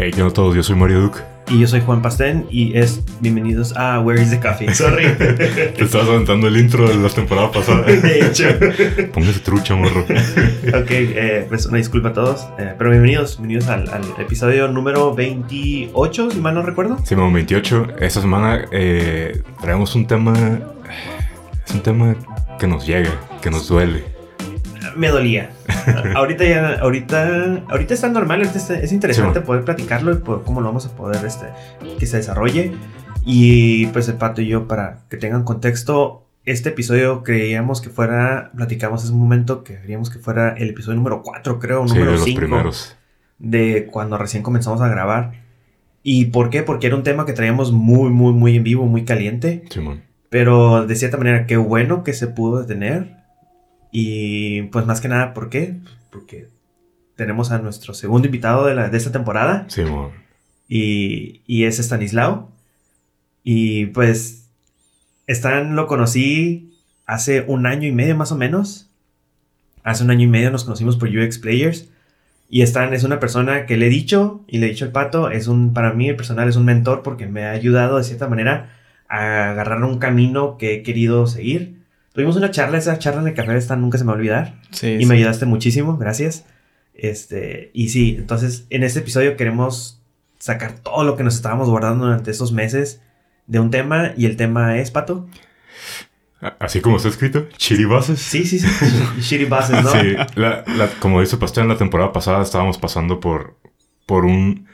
Hey, ¿qué onda todos? Yo soy Mario Duke. Y yo soy Juan Pastén y es bienvenidos a Where is the Coffee. Sorry. Te estabas aventando el intro de la temporada pasada. de hecho. Póngase trucha, morro. Ok, eh, pues una disculpa a todos. eh, pero bienvenidos, bienvenidos al, al episodio número 28, si mal no recuerdo. Simón 28. Esta semana eh, traemos un tema. Es un tema que nos llega, que nos duele. Me dolía. ahorita ya, ahorita, ahorita está normal, ahorita está- es interesante Sí, poder platicarlo y por cómo lo vamos a poder este, que se desarrolle. Y pues el pato y yo, para que tengan contexto, este episodio creíamos que fuera, platicamos hace un momento que queríamos que fuera el episodio número 4, creo, Sí, número los 5 primeros. de cuando recién comenzamos a grabar. ¿Y por qué? Porque era un tema que traíamos muy, muy, muy en vivo, muy caliente. Simón. Pero de cierta manera, qué bueno que se pudo detener. Y pues más que nada, ¿por qué? Porque tenemos a nuestro segundo invitado de, la, de esta temporada. Simón. Y, y es Stanislao. Y pues Stan lo conocí hace un año y medio más o menos. Hace un año y medio nos conocimos por UX Players. Y Stan es una persona que le he dicho y le he dicho al pato, es un, para mí el personal es un mentor porque me ha ayudado de cierta manera a agarrar un camino que he querido seguir. Tuvimos una charla, esa charla en el café de Stan nunca se me va a olvidar. Sí, Y sí. me ayudaste muchísimo, gracias. Este, y sí, entonces en este episodio queremos sacar todo lo que nos estábamos guardando durante estos meses de un tema y el tema es, Pato. Así como está escrito, chiribases. Sí, sí, sí. Shitty buses, ¿no? Sí, la- la- como dice Pastel, en la temporada pasada estábamos pasando por, por un,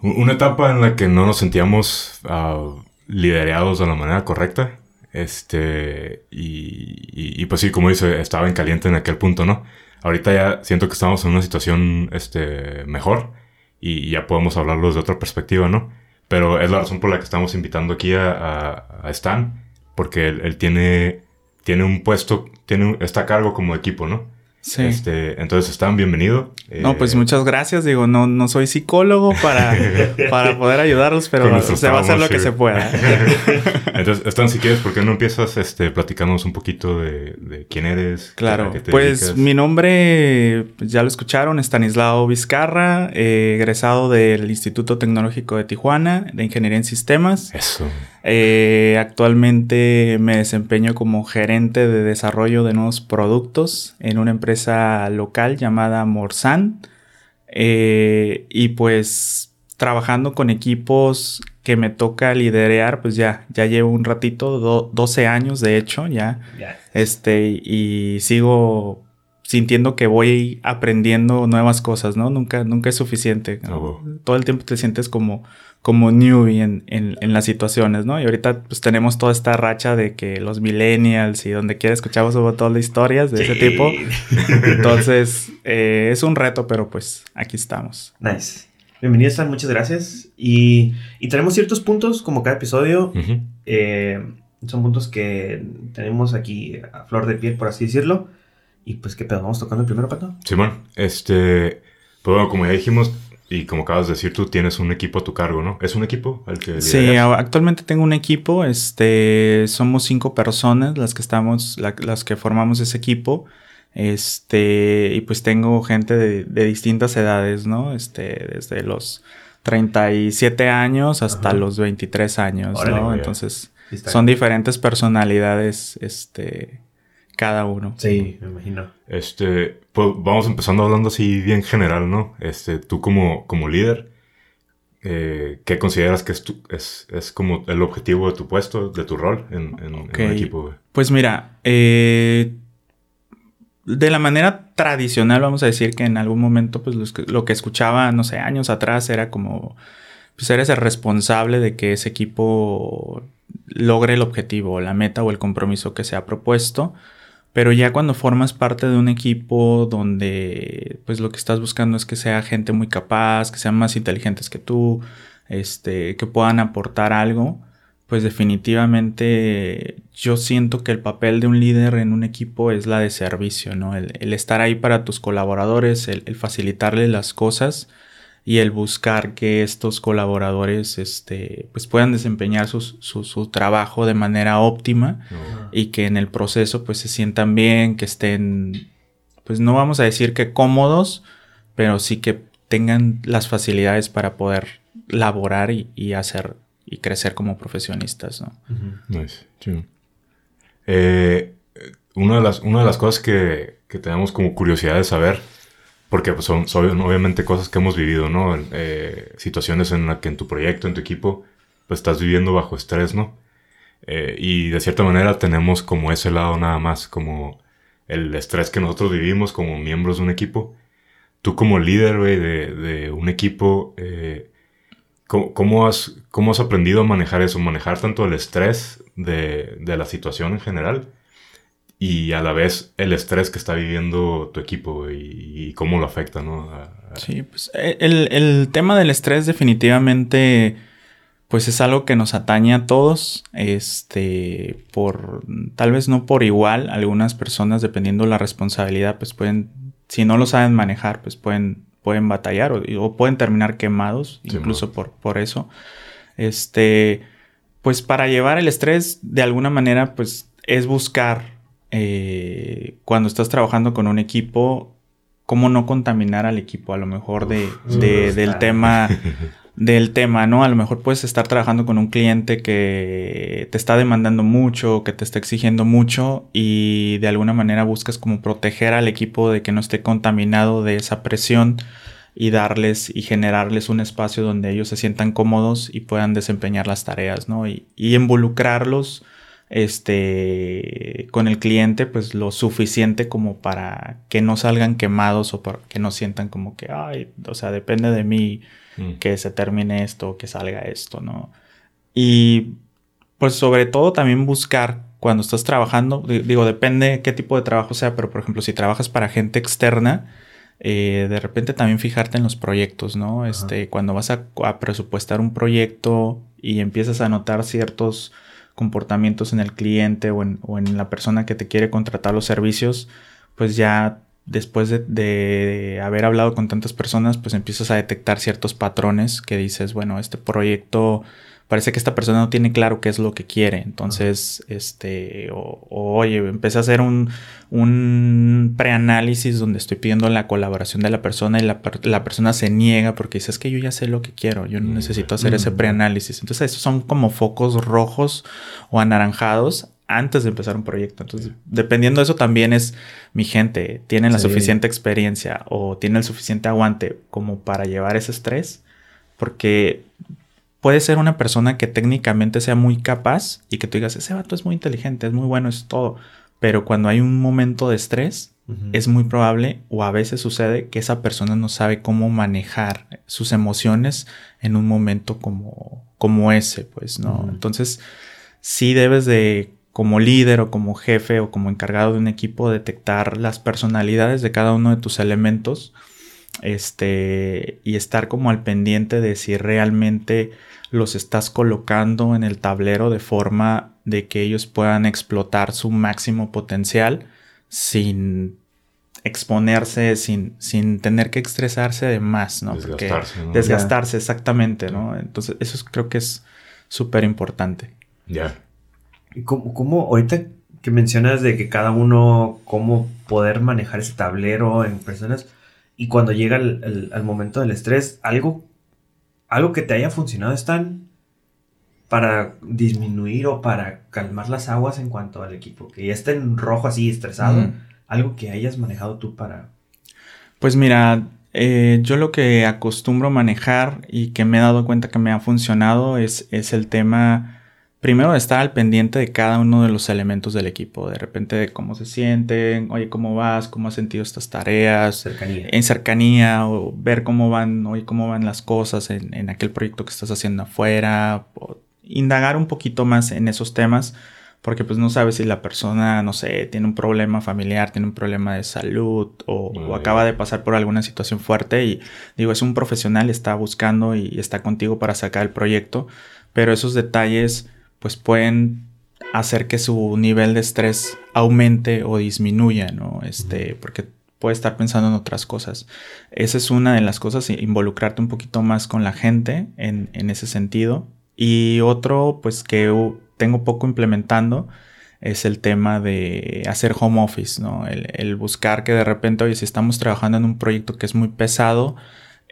un- una etapa en la que no nos sentíamos ah, liderados de la manera correcta. Este, y, y- pues sí, como dice, estaba en caliente en aquel punto, ¿no? Ahorita ya siento que estamos en una situación este, mejor y ya podemos hablarlo desde otra perspectiva, ¿no? Pero es la razón por la que estamos invitando aquí a, a- a Stan, porque él, él tiene, tiene un puesto, tiene un- está a cargo como equipo, ¿no? Sí. Este, entonces, Stan, bienvenido. No, pues Eh, muchas gracias. Digo, no, no soy psicólogo para, para poder ayudarlos, pero se va a hacer lo que se pueda. Entonces, Stan, si quieres, ¿por qué no empiezas este, platicándonos un poquito de, de quién eres? Claro, a qué te pues dedicas? mi nombre, pues, ya lo escucharon, Stanislao Vizcarra, eh, egresado del Instituto Tecnológico de Tijuana, de Ingeniería en Sistemas. Eso. Eh, actualmente me desempeño como gerente de desarrollo de nuevos productos en una empresa local llamada Morsan. Eh, y pues trabajando con equipos que me toca liderear, pues ya, ya llevo un ratito, do- 12 años de hecho, ya. Este, y sigo sintiendo que voy aprendiendo nuevas cosas, ¿no? Nunca, nunca es suficiente. Ah. Todo el tiempo te sientes como, como newbie en, en, en las situaciones, ¿no? Y ahorita pues tenemos toda esta racha de que los millennials y donde quiera escuchamos sobre todo de historias de ese tipo. Entonces, eh, es un reto, pero pues aquí estamos. Nice. Bienvenido, Stan, muchas gracias. Y, y tenemos ciertos puntos, como cada episodio, eh, son puntos que tenemos aquí a flor de piel, por así decirlo. Y pues, ¿qué pedo? ¿Vamos tocando el primero, Pato? Simón, este, pues bueno, como ya dijimos y como acabas de decir, tú tienes un equipo a tu cargo, ¿no? ¿Es un equipo al que Sí, lideras? actualmente tengo un equipo, este, somos cinco personas las que estamos, la- las que formamos ese equipo, este, y pues tengo gente de, de distintas edades, ¿no? Este, desde los 37 años hasta Ajá. los 23 años, Órale, ¿no? Entonces, son diferentes personalidades, este, cada uno. Sí, me imagino. Este, pues vamos empezando hablando así bien general, ¿no? Este, tú como, como líder, eh, ¿qué consideras que es, tu- es, es como el objetivo de tu puesto, de tu rol en, en- un equipo? güey? Pues mira, eh, de la manera tradicional, vamos a decir que en algún momento, pues lo que escuchaba, no sé, años atrás era como, pues eres el responsable de que ese equipo logre el objetivo, la meta o el compromiso que se ha propuesto. Pero ya cuando formas parte de un equipo donde pues lo que estás buscando es que sea gente muy capaz, que sean más inteligentes que tú, este, que puedan aportar algo, pues definitivamente yo siento que el papel de un líder en un equipo es la de servicio, ¿no? El, el estar ahí para tus colaboradores, el, el facilitarles las cosas y el buscar que estos colaboradores este, pues puedan desempeñar sus- su, su trabajo de manera óptima y que en el proceso pues se sientan bien, que estén, pues no vamos a decir que cómodos, pero sí que tengan las facilidades para poder laborar y, y hacer y crecer como profesionistas, ¿no? Nice. Eh, una, de las, una de las cosas que, que tenemos como curiosidad de saber, porque pues, son, obviamente cosas que hemos vivido, ¿no? Eh, situaciones en las que en tu proyecto, en tu equipo, pues estás viviendo bajo estrés, ¿no? Eh, y de cierta manera tenemos como ese lado nada más, como el estrés que nosotros vivimos como miembros de un equipo. Tú como líder, de, un equipo, eh, ¿Cómo, cómo has, ¿Cómo has aprendido a manejar eso? Manejar tanto el estrés de, de la situación en general y a la vez el estrés que está viviendo tu equipo y, y cómo lo afecta, ¿no? A- a- Sí, pues eh, el, el tema del estrés definitivamente pues es algo que nos atañe a todos, este, por, tal vez no por igual, algunas personas dependiendo la responsabilidad pues pueden, si no lo saben manejar pues pueden, pueden batallar o, o pueden terminar quemados, Sí, incluso por, por eso. Este, pues para llevar el estrés de alguna manera pues es buscar eh, cuando estás trabajando con un equipo cómo no contaminar al equipo a lo mejor de, Uf, de- del tema del tema, ¿no? A lo mejor puedes estar trabajando con un cliente que te está demandando mucho, que te está exigiendo mucho y de alguna manera buscas como proteger al equipo de que no esté contaminado de esa presión y darles y generarles un espacio donde ellos se sientan cómodos y puedan desempeñar las tareas, ¿no? Y, y involucrarlos este con el cliente pues lo suficiente como para que no salgan quemados o para que no sientan como que ay, o sea, depende de mí Mm. que se termine esto, que salga esto, ¿no? Y pues sobre todo también buscar cuando estás trabajando, di- digo, depende qué tipo de trabajo sea, pero por ejemplo, si trabajas para gente externa, eh, de repente también fijarte en los proyectos, ¿no? Este, cuando vas a, a presupuestar un proyecto y empiezas a notar ciertos comportamientos en el cliente o en, o en la persona que te quiere contratar los servicios, pues ya después de, de haber hablado con tantas personas, pues empiezas a detectar ciertos patrones que dices, bueno, este proyecto parece que esta persona no tiene claro qué es lo que quiere. Entonces, este, o, o, oye, empecé a hacer un, un preanálisis donde estoy pidiendo la colaboración de la persona y la, la persona se niega porque dice, es que yo ya sé lo que quiero, yo no Mm. necesito hacer ese Mm. preanálisis. Entonces, esos son como focos rojos o anaranjados antes de empezar un proyecto. Entonces, dependiendo de eso también es mi gente, tienen la Sí. suficiente experiencia o tienen el suficiente aguante como para llevar ese estrés, porque puede ser una persona que técnicamente sea muy capaz y que tú digas, ese vato es muy inteligente, es muy bueno, es todo, pero cuando hay un momento de estrés, es muy probable o a veces sucede que esa persona no sabe cómo manejar sus emociones en un momento como, como ese, pues, ¿no? Entonces, sí debes de, como líder o como jefe o como encargado de un equipo, detectar las personalidades de cada uno de tus elementos, este, y estar como al pendiente de si realmente los estás colocando en el tablero de forma de que ellos puedan explotar su máximo potencial sin exponerse, sin, sin tener que estresarse de más, ¿no? Porque- Desgastarse, ¿no? desgastarse, exactamente, ¿no? Entonces, eso es- creo que es súper importante. Ya. ¿Y cómo, cómo ahorita que mencionas de que cada uno, cómo poder manejar ese tablero en personas y cuando llega el, el- al momento del estrés, algo, algo que te haya funcionado están para disminuir o para calmar las aguas en cuanto al equipo, que ya esté en rojo así estresado, algo que hayas manejado tú para... Pues mira, eh, yo lo que acostumbro manejar y que me he dado cuenta que me ha funcionado es, es el tema, primero, estar al pendiente de cada uno de los elementos del equipo, de repente de cómo se sienten, oye, cómo vas, cómo has sentido estas tareas, cercanía. en cercanía o ver cómo van, oye, cómo van las cosas en, en aquel proyecto que estás haciendo afuera, o indagar un poquito más en esos temas, porque pues no sabes si la persona, no sé, tiene un problema familiar, tiene un problema de salud o, acaba de pasar por alguna situación fuerte y digo, es un profesional, está buscando y está contigo para sacar el proyecto, pero esos detalles pues pueden hacer que su nivel de estrés aumente o disminuya, ¿no? Este, porque puede estar pensando en otras cosas. Esa es una de las cosas, involucrarte un poquito más con la gente en, en ese sentido. Y otro, pues que tengo poco implementando, es el tema de hacer home office, ¿no? El, buscar que de repente, oye, si estamos trabajando en un proyecto que es muy pesado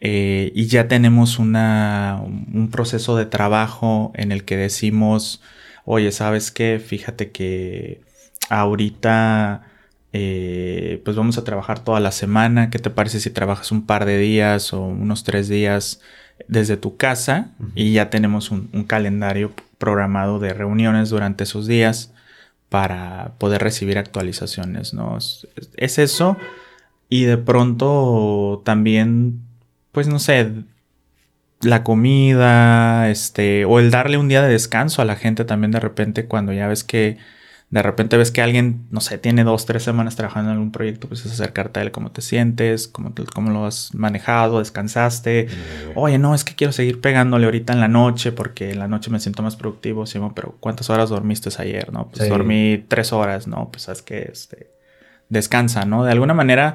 eh, y ya tenemos una, un proceso de trabajo en el que decimos, oye, ¿sabes qué? Fíjate que ahorita eh, pues vamos a trabajar toda la semana. ¿Qué te parece si trabajas un par de días o unos tres días desde tu casa? Y ya tenemos un, un calendario programado de reuniones durante esos días para poder recibir actualizaciones, ¿no? Es, eso. Y de pronto también, pues no sé, la comida, este, o el darle un día de descanso a la gente también de repente cuando ya ves que de repente ves que alguien, no sé, tiene dos, tres semanas trabajando en algún proyecto, pues es acercarte a él cómo te sientes, cómo, cómo lo has manejado, descansaste. Oye, no, es que quiero seguir pegándole ahorita en la noche porque en la noche me siento más productivo, sí, pero ¿cuántas horas dormiste ayer? No, pues dormí tres horas, no, pues sabes que este, descansa, ¿no? De alguna manera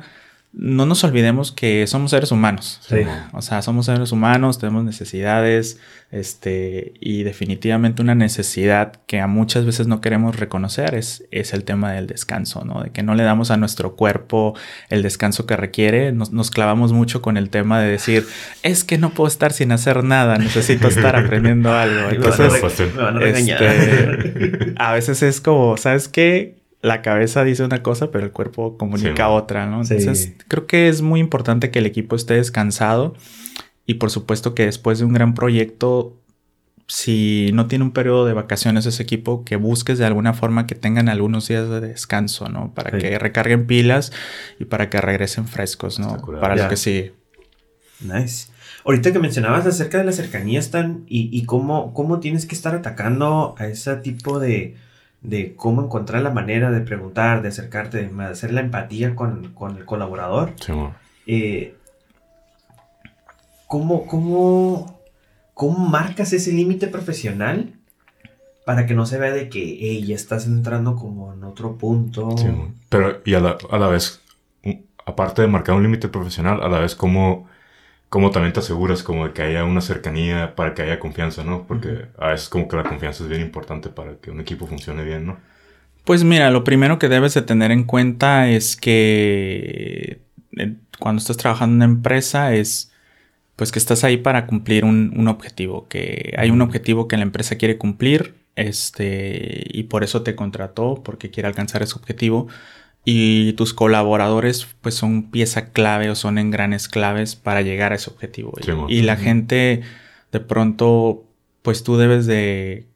no nos olvidemos que somos seres humanos. Sí. O sea, somos seres humanos, tenemos necesidades, este, y definitivamente una necesidad que a muchas veces no queremos reconocer es, es el tema del descanso, ¿no? De que no le damos a nuestro cuerpo el descanso que requiere. Nos, nos clavamos mucho con el tema de decir, es que no puedo estar sin hacer nada, necesito estar aprendiendo algo. Entonces, este, a veces es como, ¿sabes qué? La cabeza dice una cosa, pero el cuerpo comunica otra, ¿no? Entonces, creo que es muy importante que el equipo esté descansado y por supuesto que después de un gran proyecto, si no tiene un periodo de vacaciones ese equipo, que busques de alguna forma que tengan algunos días de descanso, ¿no? Para que recarguen pilas y para que regresen frescos, ¿no? Para lo que sí. Nice. Ahorita que mencionabas acerca de la cercanía, Stan, y, y cómo, cómo tienes que estar atacando a ese tipo de, de cómo encontrar la manera de preguntar, de acercarte, de hacer la empatía con, el colaborador. Sí, eh, ¿cómo, cómo, marcas ese límite profesional para que no se vea de que ya estás entrando como en otro punto? Sí, pero y a la, a la vez, aparte de marcar un límite profesional, a la vez cómo como también te aseguras como de que haya una cercanía para que haya confianza, ¿no? Porque a veces como que la confianza es bien importante para que un equipo funcione bien, ¿no? Pues mira, lo primero que debes de tener en cuenta es que eh, cuando estás trabajando en una empresa es pues que estás ahí para cumplir un, un objetivo, que hay un objetivo que la empresa quiere cumplir, este, y por eso te contrató, porque quiere alcanzar ese objetivo y tus colaboradores pues son pieza clave o son engranes claves para llegar a ese objetivo. y, la gente de pronto pues tú debes de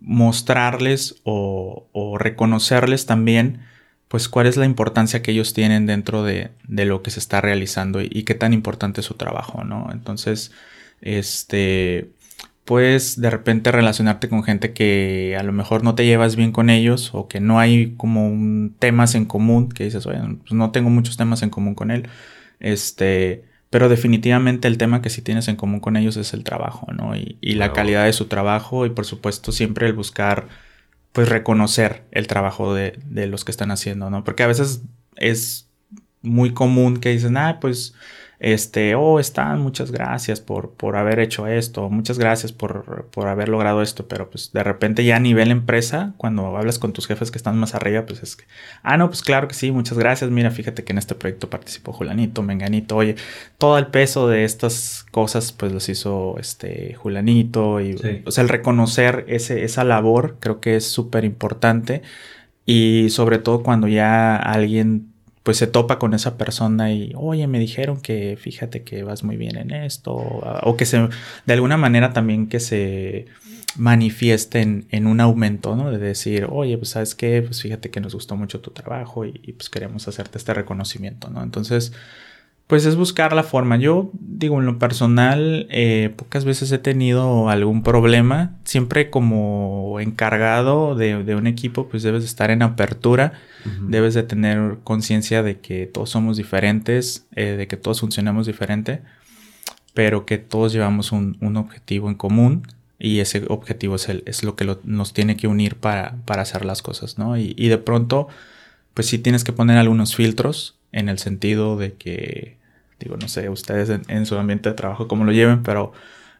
mostrarles o, reconocerles también pues cuál es la importancia que ellos tienen dentro de, de lo que se está realizando y, y, qué tan importante es su trabajo, ¿no? Entonces, este, puedes de repente relacionarte con gente que a lo mejor no te llevas bien con ellos o que no hay como un, temas en común, que dices, oye, pues no tengo muchos temas en común con él. Este, pero definitivamente el tema que sí tienes en común con ellos es el trabajo, ¿no? Y, la calidad de su trabajo y por supuesto siempre el buscar, pues reconocer el trabajo de, de los que están haciendo, ¿no? Porque a veces es muy común que dicen, ah, pues este, oh, están, muchas gracias por, por haber hecho esto, muchas gracias por, por, haber logrado esto, pero pues de repente ya a nivel empresa, cuando hablas con tus jefes que están más arriba, pues es que, ah, no, pues claro que sí, muchas gracias, mira, fíjate que en este proyecto participó Julanito, Menganito, oye, todo el peso de estas cosas, pues los hizo este Julanito, y, o sea, el reconocer ese, esa labor creo que es súper importante. Y sobre todo cuando ya alguien pues se topa con esa persona y, oye, me dijeron que fíjate que vas muy bien en esto, o, que se, de alguna manera también que se manifieste en, un aumento, ¿no? De decir, oye, pues sabes qué, pues fíjate que nos gustó mucho tu trabajo y, y pues queremos hacerte este reconocimiento, ¿no? Entonces, pues es buscar la forma. Yo digo, en lo personal, eh, pocas veces he tenido algún problema. Siempre como encargado de, un equipo, pues debes de estar en apertura. Debes de tener conciencia de que todos somos diferentes, eh, de que todos funcionamos diferente, pero que todos llevamos un, objetivo en común. Y ese objetivo es, el, es lo que nos tiene que unir para, para hacer las cosas, ¿no? Y, y de pronto, pues sí tienes que poner algunos filtros en el sentido de que, digo, no sé, ustedes en, en su ambiente de trabajo cómo lo lleven, pero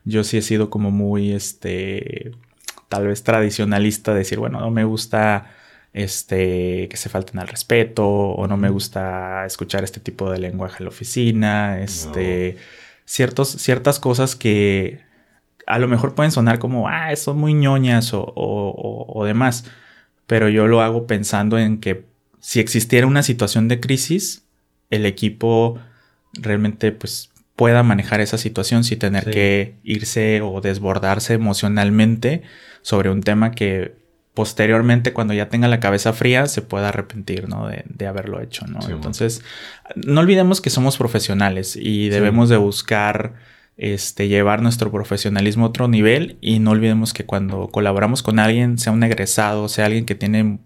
yo sí he sido como muy, este, tal vez tradicionalista, decir, bueno, no me gusta este, que se falten al respeto o no me gusta escuchar este tipo de lenguaje en la oficina, este, ciertos, ciertas cosas que a lo mejor pueden sonar como, ah, son muy ñoñas o, o, o demás, pero yo lo hago pensando en que si existiera una situación de crisis, el equipo realmente pues pueda manejar esa situación sin tener Sí. que irse o desbordarse emocionalmente sobre un tema que posteriormente cuando ya tenga la cabeza fría se pueda arrepentir, ¿no? De, de haberlo hecho, ¿no? Sí. Entonces, no olvidemos que somos profesionales y debemos de buscar este, llevar nuestro profesionalismo a otro nivel y no olvidemos que cuando colaboramos con alguien, sea un egresado, sea alguien que tiene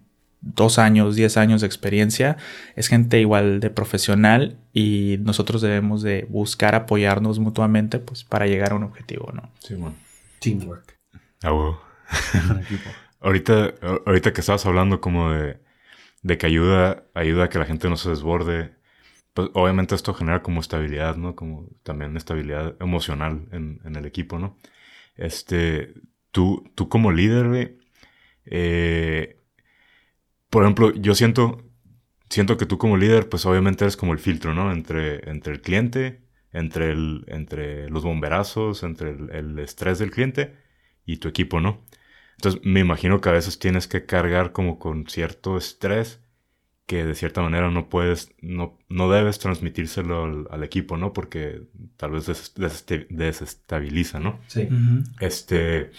dos años, diez años de experiencia, es gente igual de profesional y nosotros debemos de buscar apoyarnos mutuamente pues para llegar a un objetivo, ¿no? Sí, bueno. Teamwork. Ah. Ahorita, ahorita que estabas hablando como de, de que ayuda, ayuda a que la gente no se desborde, pues obviamente esto genera como estabilidad, ¿no? Como también estabilidad emocional en, en el equipo, ¿no? Este, tú, tú como líder, güey, eh, por ejemplo, yo siento, siento que tú como líder, pues obviamente eres como el filtro, ¿no? Entre, entre el cliente, entre, el, entre los bomberazos, entre el, el estrés del cliente y tu equipo, ¿no? Entonces me imagino que a veces tienes que cargar como con cierto estrés que de cierta manera no puedes, no, no debes transmitírselo al, al equipo, ¿no? Porque tal vez des- desestabiliza, ¿no? Sí. Este,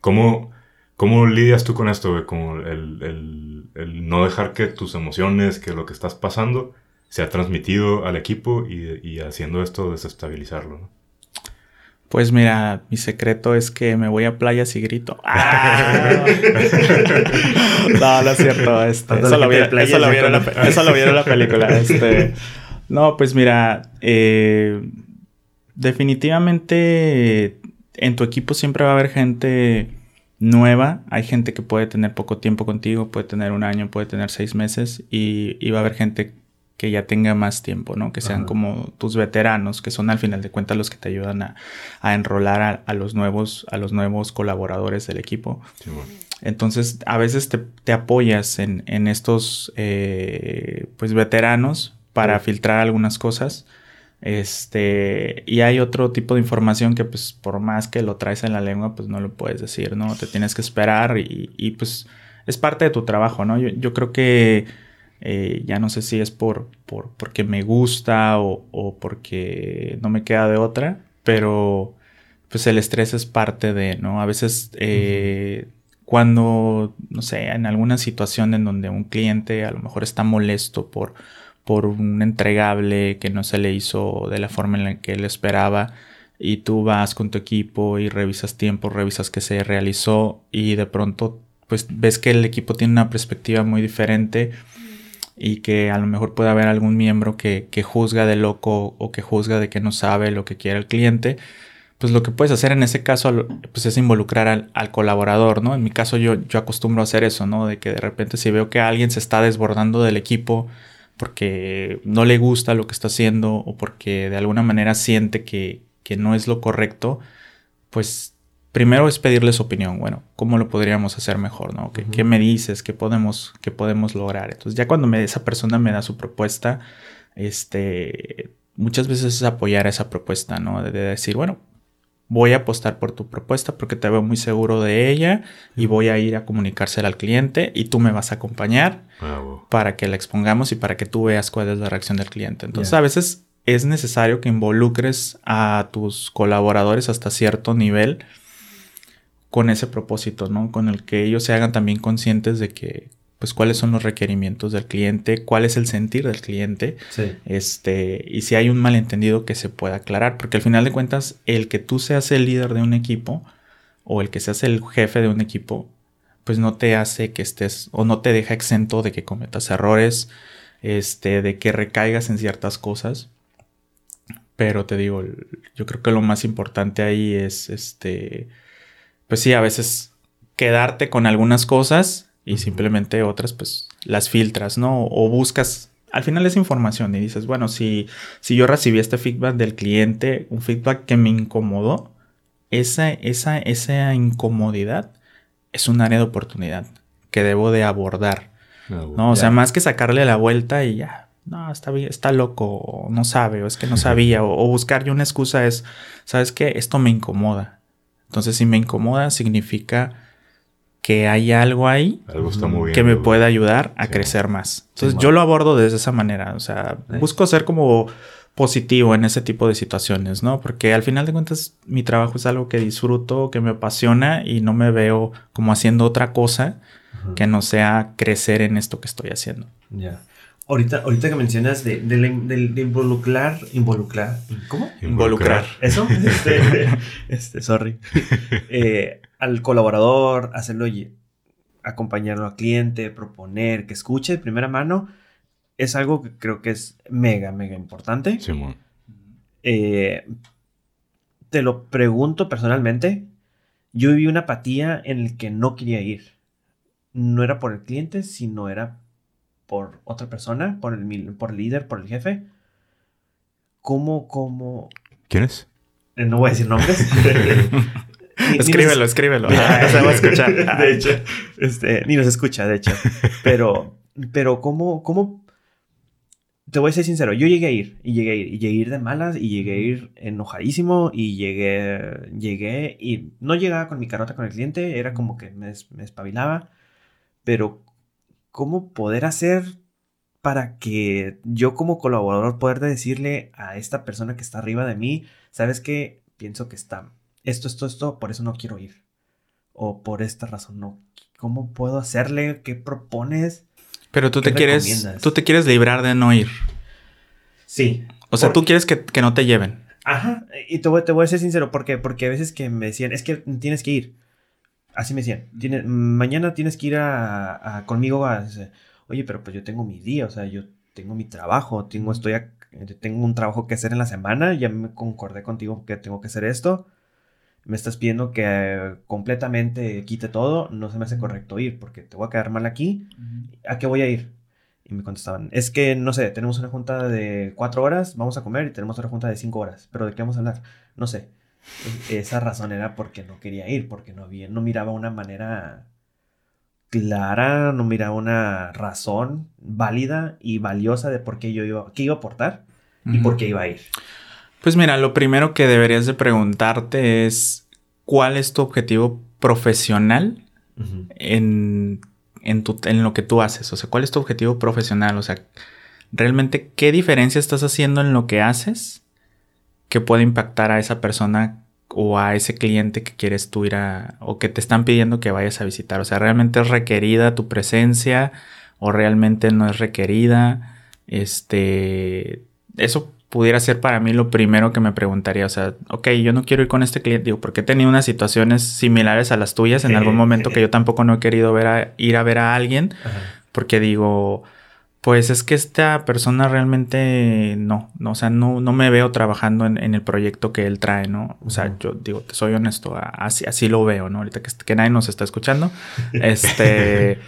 ¿cómo, cómo lidias tú con esto, güey? Como el, el- el no dejar que tus emociones, que lo que estás pasando, sea transmitido al equipo y, y haciendo esto desestabilizarlo, ¿no? Pues mira, mi secreto es que me voy a playas y grito. ¡Ah! no, no es cierto. Este, eso, lo vieron, eso, lo vieron la, conoce. pe- eso lo vieron en la película. Este, no, pues mira, eh, definitivamente en tu equipo siempre va a haber gente nueva. Hay gente que puede tener poco tiempo contigo, puede tener un año, puede tener seis meses y, y va a haber gente que ya tenga más tiempo, ¿no? Que sean Ajá. como tus veteranos, que son al final de cuentas los que te ayudan a, a enrolar a, a los nuevos, a los nuevos colaboradores del equipo. Sí, bueno. Entonces, a veces te, te apoyas en, en estos eh, pues veteranos para Sí. filtrar algunas cosas. Este, y hay otro tipo de información que, pues, por más que lo traes en la lengua, pues no lo puedes decir, ¿no? Te tienes que esperar y, y, pues, es parte de tu trabajo, ¿no? Yo, yo creo que eh, ya no sé si es por, por porque me gusta o, o porque no me queda de otra, pero pues el estrés es parte de, ¿no? A veces eh, cuando, no sé, en alguna situación en donde un cliente a lo mejor está molesto por, por un entregable que no se le hizo de la forma en la que él esperaba y tú vas con tu equipo y revisas tiempo, revisas que se realizó y de pronto pues ves que el equipo tiene una perspectiva muy diferente y que a lo mejor puede haber algún miembro que, juzga de loco o que juzga de que no sabe lo que quiere el cliente, pues lo que puedes hacer en ese caso pues es involucrar al, al colaborador, ¿no? En mi caso yo, yo acostumbro a hacer eso, ¿no? De que de repente si veo que alguien se está desbordando del equipo porque no le gusta lo que está haciendo o porque de alguna manera siente que, que no es lo correcto, pues primero es pedirle su opinión. Bueno, ¿cómo lo podríamos hacer mejor? ¿no? ¿Qué, qué me dices? ¿Qué podemos, qué podemos lograr? Entonces, ya cuando me, esa persona me da su propuesta, este, muchas veces es apoyar esa propuesta, ¿no? De, de decir, bueno, voy a apostar por tu propuesta porque te veo muy seguro de ella y voy a ir a comunicársela al cliente y tú me vas a acompañar Ah, para que la expongamos y para que tú veas cuál es la reacción del cliente. Entonces, a veces es necesario que involucres a tus colaboradores hasta cierto nivel con ese propósito, ¿no? Con el que ellos se hagan también conscientes de que, pues, cuáles son los requerimientos del cliente, cuál es el sentir del cliente, Sí. este, y si hay un malentendido que se pueda aclarar, porque al final de cuentas, el que tú seas el líder de un equipo o el que seas el jefe de un equipo, pues no te hace que estés o no te deja exento de que cometas errores, este, de que recaigas en ciertas cosas. Pero te digo, yo creo que lo más importante ahí es, este, pues sí, a veces quedarte con algunas cosas y simplemente otras, pues las filtras, ¿no? O buscas al final es información y dices, bueno, si, si yo recibí este feedback del cliente, un feedback que me incomodó, esa, esa, esa incomodidad es un área de oportunidad que debo de abordar. No, o sea, más que sacarle la vuelta y ya, no, está, bien, está loco, o no sabe, o es que no sabía, o, o buscar yo una excusa es, ¿sabes qué? Esto me incomoda. Entonces, si me incomoda, significa que hay algo ahí Algo está moviendo. que me puede ayudar a Sí. crecer más. Entonces Sí, yo lo abordo desde esa manera, o sea, busco ser como positivo en ese tipo de situaciones, ¿no? Porque al final de cuentas mi trabajo es algo que disfruto, que me apasiona y no me veo como haciendo otra cosa que no sea crecer en esto que estoy haciendo. Ya. Ahorita, ahorita que mencionas de, de, la- de- de involucrar, involucrar, ¿cómo? Involucrar. ¿Eso? Este, este, sorry. Eh, al colaborador, hacerlo, acompañarlo al cliente, proponer, que escuche de primera mano, es algo que creo que es mega, mega importante. Simón. Eh, te lo pregunto personalmente. Yo viví una apatía en el que no quería ir. No era por el cliente, sino era por otra persona, por el, por el líder, por el jefe. ¿Cómo, cómo? ¿Quién es? eh, No voy a decir nombres. Ni- ni escríbelo, nos- escríbelo. No se va a escuchar. de hecho, este, ni nos escucha, de hecho. Pero, pero ¿cómo, cómo? Te voy a ser sincero, yo llegué a ir, y llegué a ir, y llegué a ir de malas, y llegué a ir enojadísimo, y llegué, llegué, y no llegaba con mi carota con el cliente, era como que me, me espabilaba, pero ¿cómo poder hacer para que yo como colaborador poder decirle a esta persona que está arriba de mí, sabes que pienso que está esto, esto, esto, por eso no quiero ir? O por esta razón no. ¿Cómo puedo hacerle? ¿Qué propones? Pero tú ¿Qué te quieres, tú te quieres librar de no ir. Sí. O sea, tú quieres que, que no te lleven. Ajá, y te voy, te voy a ser sincero, ¿por qué? Porque a veces que me decían, es que tienes que ir. Así me decían, "Tiene- mañana tienes que ir a, a- conmigo a... Oye, pero pues yo tengo mi día, o sea, yo tengo mi trabajo, tengo, estoy a- tengo un trabajo que hacer en la semana, ya me concordé contigo que tengo que hacer esto. Me estás pidiendo que completamente quite todo, no se me hace correcto ir, porque te voy a quedar mal aquí. ¿A qué voy a ir? Y me contestaban, es que, no sé, tenemos una junta de cuatro horas, vamos a comer y tenemos otra junta de cinco horas, pero ¿de qué vamos a hablar? No sé. E- Esa razón era porque no quería ir, porque no, había, no miraba una manera clara, no miraba una razón válida y valiosa de por qué yo iba, qué iba a aportar y por qué iba a ir. Pues mira, lo primero que deberías de preguntarte es cuál es tu objetivo profesional en, en, tu- en lo que tú haces. O sea, cuál es tu objetivo profesional. O sea, realmente qué diferencia estás haciendo en lo que haces que puede impactar a esa persona o a ese cliente que quieres tú ir a o que te están pidiendo que vayas a visitar. O sea, realmente es requerida tu presencia o realmente no es requerida. Este, eso pudiera ser para mí lo primero que me preguntaría. O sea, ok, yo no quiero ir con este cliente, digo, porque he tenido unas situaciones similares a las tuyas en algún momento que yo tampoco no he querido ver a, ir a ver a alguien Ajá. porque digo, pues es que esta persona realmente no, no o sea, no, no me veo trabajando en, en el proyecto que él trae, ¿no? O sea, yo digo, te soy honesto, así, así lo veo, ¿no? Ahorita que, que nadie nos está escuchando, este,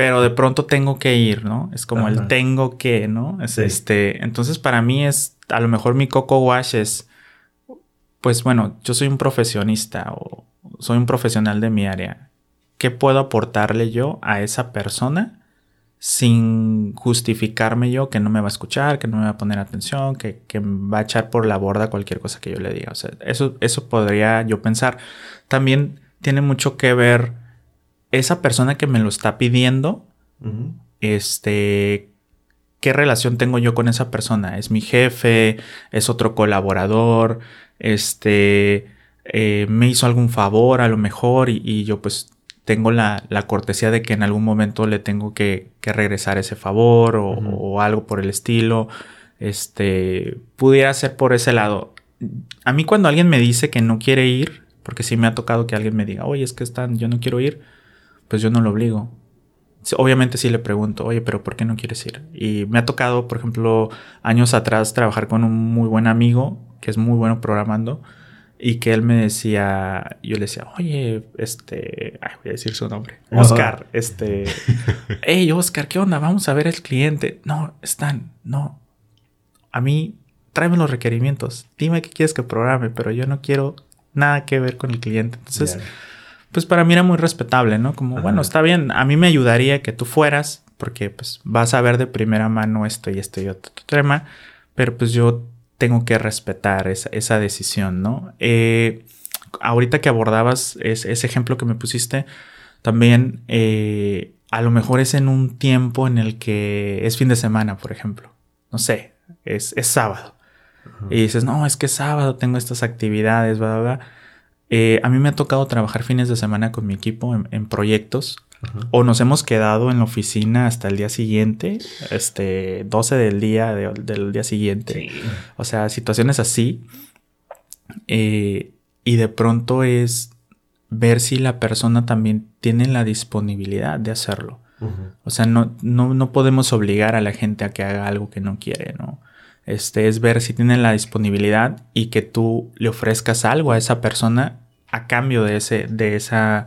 pero de pronto tengo que ir, ¿no? Es como el tengo que, ¿no? Es Sí. este, entonces para mí es, a lo mejor mi coco wash es, pues bueno, yo soy un profesionista o soy un profesional de mi área. ¿Qué puedo aportarle yo a esa persona sin justificarme yo que no me va a escuchar, que no me va a poner atención, que, que va a echar por la borda cualquier cosa que yo le diga? O sea, eso, eso podría yo pensar. También tiene mucho que ver esa persona que me lo está pidiendo, este, ¿qué relación tengo yo con esa persona? ¿Es mi jefe? ¿Es otro colaborador? Este, eh, me hizo algún favor a lo mejor y, y yo pues tengo la, la cortesía de que en algún momento le tengo que, que regresar ese favor o algo por el estilo. Este, pudiera ser por ese lado. A mí cuando alguien me dice que no quiere ir, porque sí me ha tocado que alguien me diga, oye, es que están, yo no quiero ir, pues yo no lo obligo. Obviamente sí le pregunto, oye, pero ¿por qué no quieres ir? Y me ha tocado, por ejemplo, años atrás trabajar con un muy buen amigo, que es muy bueno programando, y que él me decía, yo le decía, oye, este, ay, voy a decir su nombre, Ajá. Oscar, este, hey, Oscar, ¿qué onda? Vamos a ver el cliente. No, están, no. A mí, tráeme los requerimientos, dime qué quieres que programe, pero yo no quiero nada que ver con el cliente. Entonces. Pues para mí era muy respetable, ¿no? Como, Ajá. bueno, está bien, a mí me ayudaría que tú fueras, porque pues vas a ver de primera mano esto y esto y otro tema, pero pues yo tengo que respetar esa, esa decisión, ¿no? Eh, ahorita que abordabas es- ese ejemplo que me pusiste, también eh, a lo mejor es en un tiempo en el que es fin de semana, por ejemplo. No sé, es, es sábado. Y dices, no, es que es sábado, tengo estas actividades, bla, bla, bla. Eh, a mí me ha tocado trabajar fines de semana con mi equipo en, en proyectos. Ajá. O nos hemos quedado en la oficina hasta el día siguiente, este, 12 del día, de- del día siguiente. Sí. O sea, situaciones así. Eh, y de pronto es ver si la persona también tiene la disponibilidad de hacerlo. O sea, no, no, no podemos obligar a la gente a que haga algo que no quiere, ¿no? Este es ver si tiene la disponibilidad y que tú le ofrezcas algo a esa persona a cambio de ese, de esa,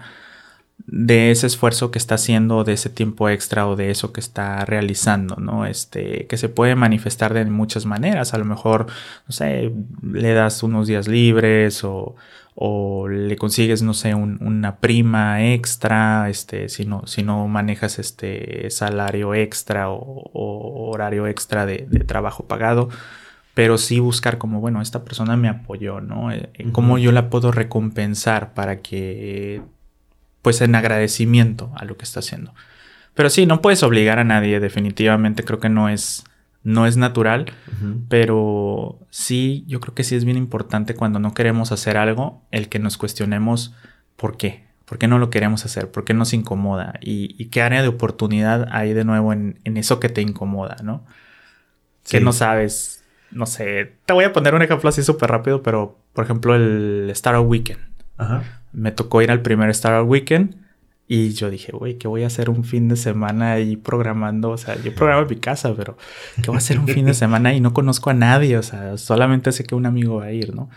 de ese esfuerzo que está haciendo, de ese tiempo extra o de eso que está realizando, ¿no? Este, que se puede manifestar de muchas maneras. A lo mejor, no sé, le das unos días libres o, o le consigues, no sé, un- una prima extra, este, si no, si no manejas este salario extra o, o horario extra de, de trabajo pagado, pero sí buscar como, bueno, esta persona me apoyó, ¿no? Eh, eh, ¿Cómo yo la puedo recompensar para que, pues en agradecimiento a lo que está haciendo? Pero sí, no puedes obligar a nadie, definitivamente creo que no es, no es natural. Pero sí, yo creo que sí es bien importante cuando no queremos hacer algo, el que nos cuestionemos por qué, por qué no lo queremos hacer, por qué nos incomoda y, y qué área de oportunidad hay de nuevo en, en eso que te incomoda, ¿no? Que no sabes, no sé, te voy a poner un ejemplo así súper rápido, pero por ejemplo el Startup Weekend. Ajá. Me tocó ir al primer Startup Weekend y yo dije, güey, ¿qué voy a hacer un fin de semana ahí programando? O sea, yo programo en mi casa, pero ¿qué voy a hacer un fin de semana y no conozco a nadie? O sea, solamente sé que un amigo va a ir, ¿no?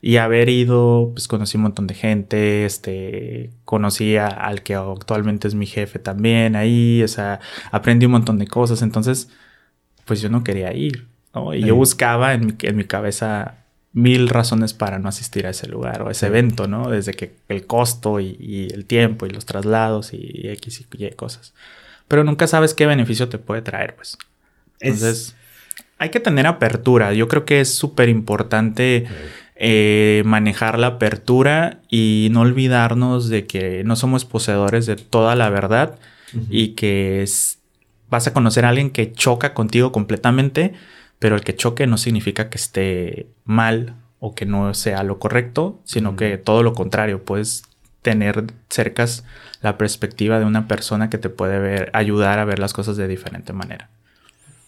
Y haber ido, pues conocí un montón de gente, este, conocí a- al que actualmente es mi jefe también ahí, o sea, aprendí un montón de cosas, entonces, pues yo no quería ir, ¿no? Y Sí. yo buscaba en mi, en mi cabeza mil razones para no asistir a ese lugar o a ese evento, ¿no? Desde que el costo y, y el tiempo y los traslados y X y Y cosas. Pero nunca sabes qué beneficio te puede traer, pues. Es- Entonces, hay que tener apertura. Yo creo que es súper importante eh, manejar la apertura y no olvidarnos de que no somos poseedores de toda la verdad y que es- vas a conocer a alguien que choca contigo completamente, pero el que choque no significa que esté mal o que no sea lo correcto, sino que todo lo contrario, puedes tener cercas la perspectiva de una persona que te puede ver, ayudar a ver las cosas de diferente manera.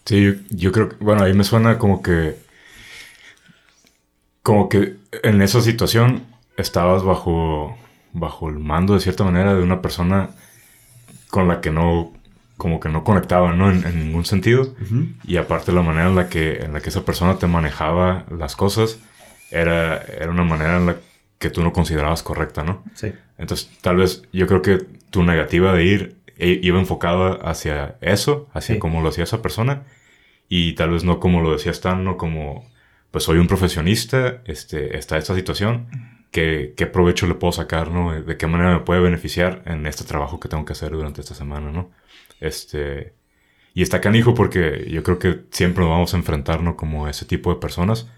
Sí, yo, yo creo que, bueno, ahí me suena como que, como que en esa situación estabas bajo, bajo el mando de cierta manera de una persona con la que no, como que no conectaba, ¿no? En, en ningún sentido. Ujú. Y aparte la manera en la que, en la que esa persona te manejaba las cosas era, era una manera en la que tú no considerabas correcta, ¿no? Sí. Entonces, tal vez yo creo que tu negativa de ir e- iba enfocada hacia eso, hacia Sí. cómo lo hacía esa persona, y tal vez no como lo decías tan, no como, pues soy un profesionista, este, está esta situación, ¿qué, qué provecho le puedo sacar, no? ¿De qué manera me puede beneficiar en este trabajo que tengo que hacer durante esta semana, no? Este, y está canijo porque yo creo que siempre nos vamos a enfrentar, ¿no? Como ese tipo de personas.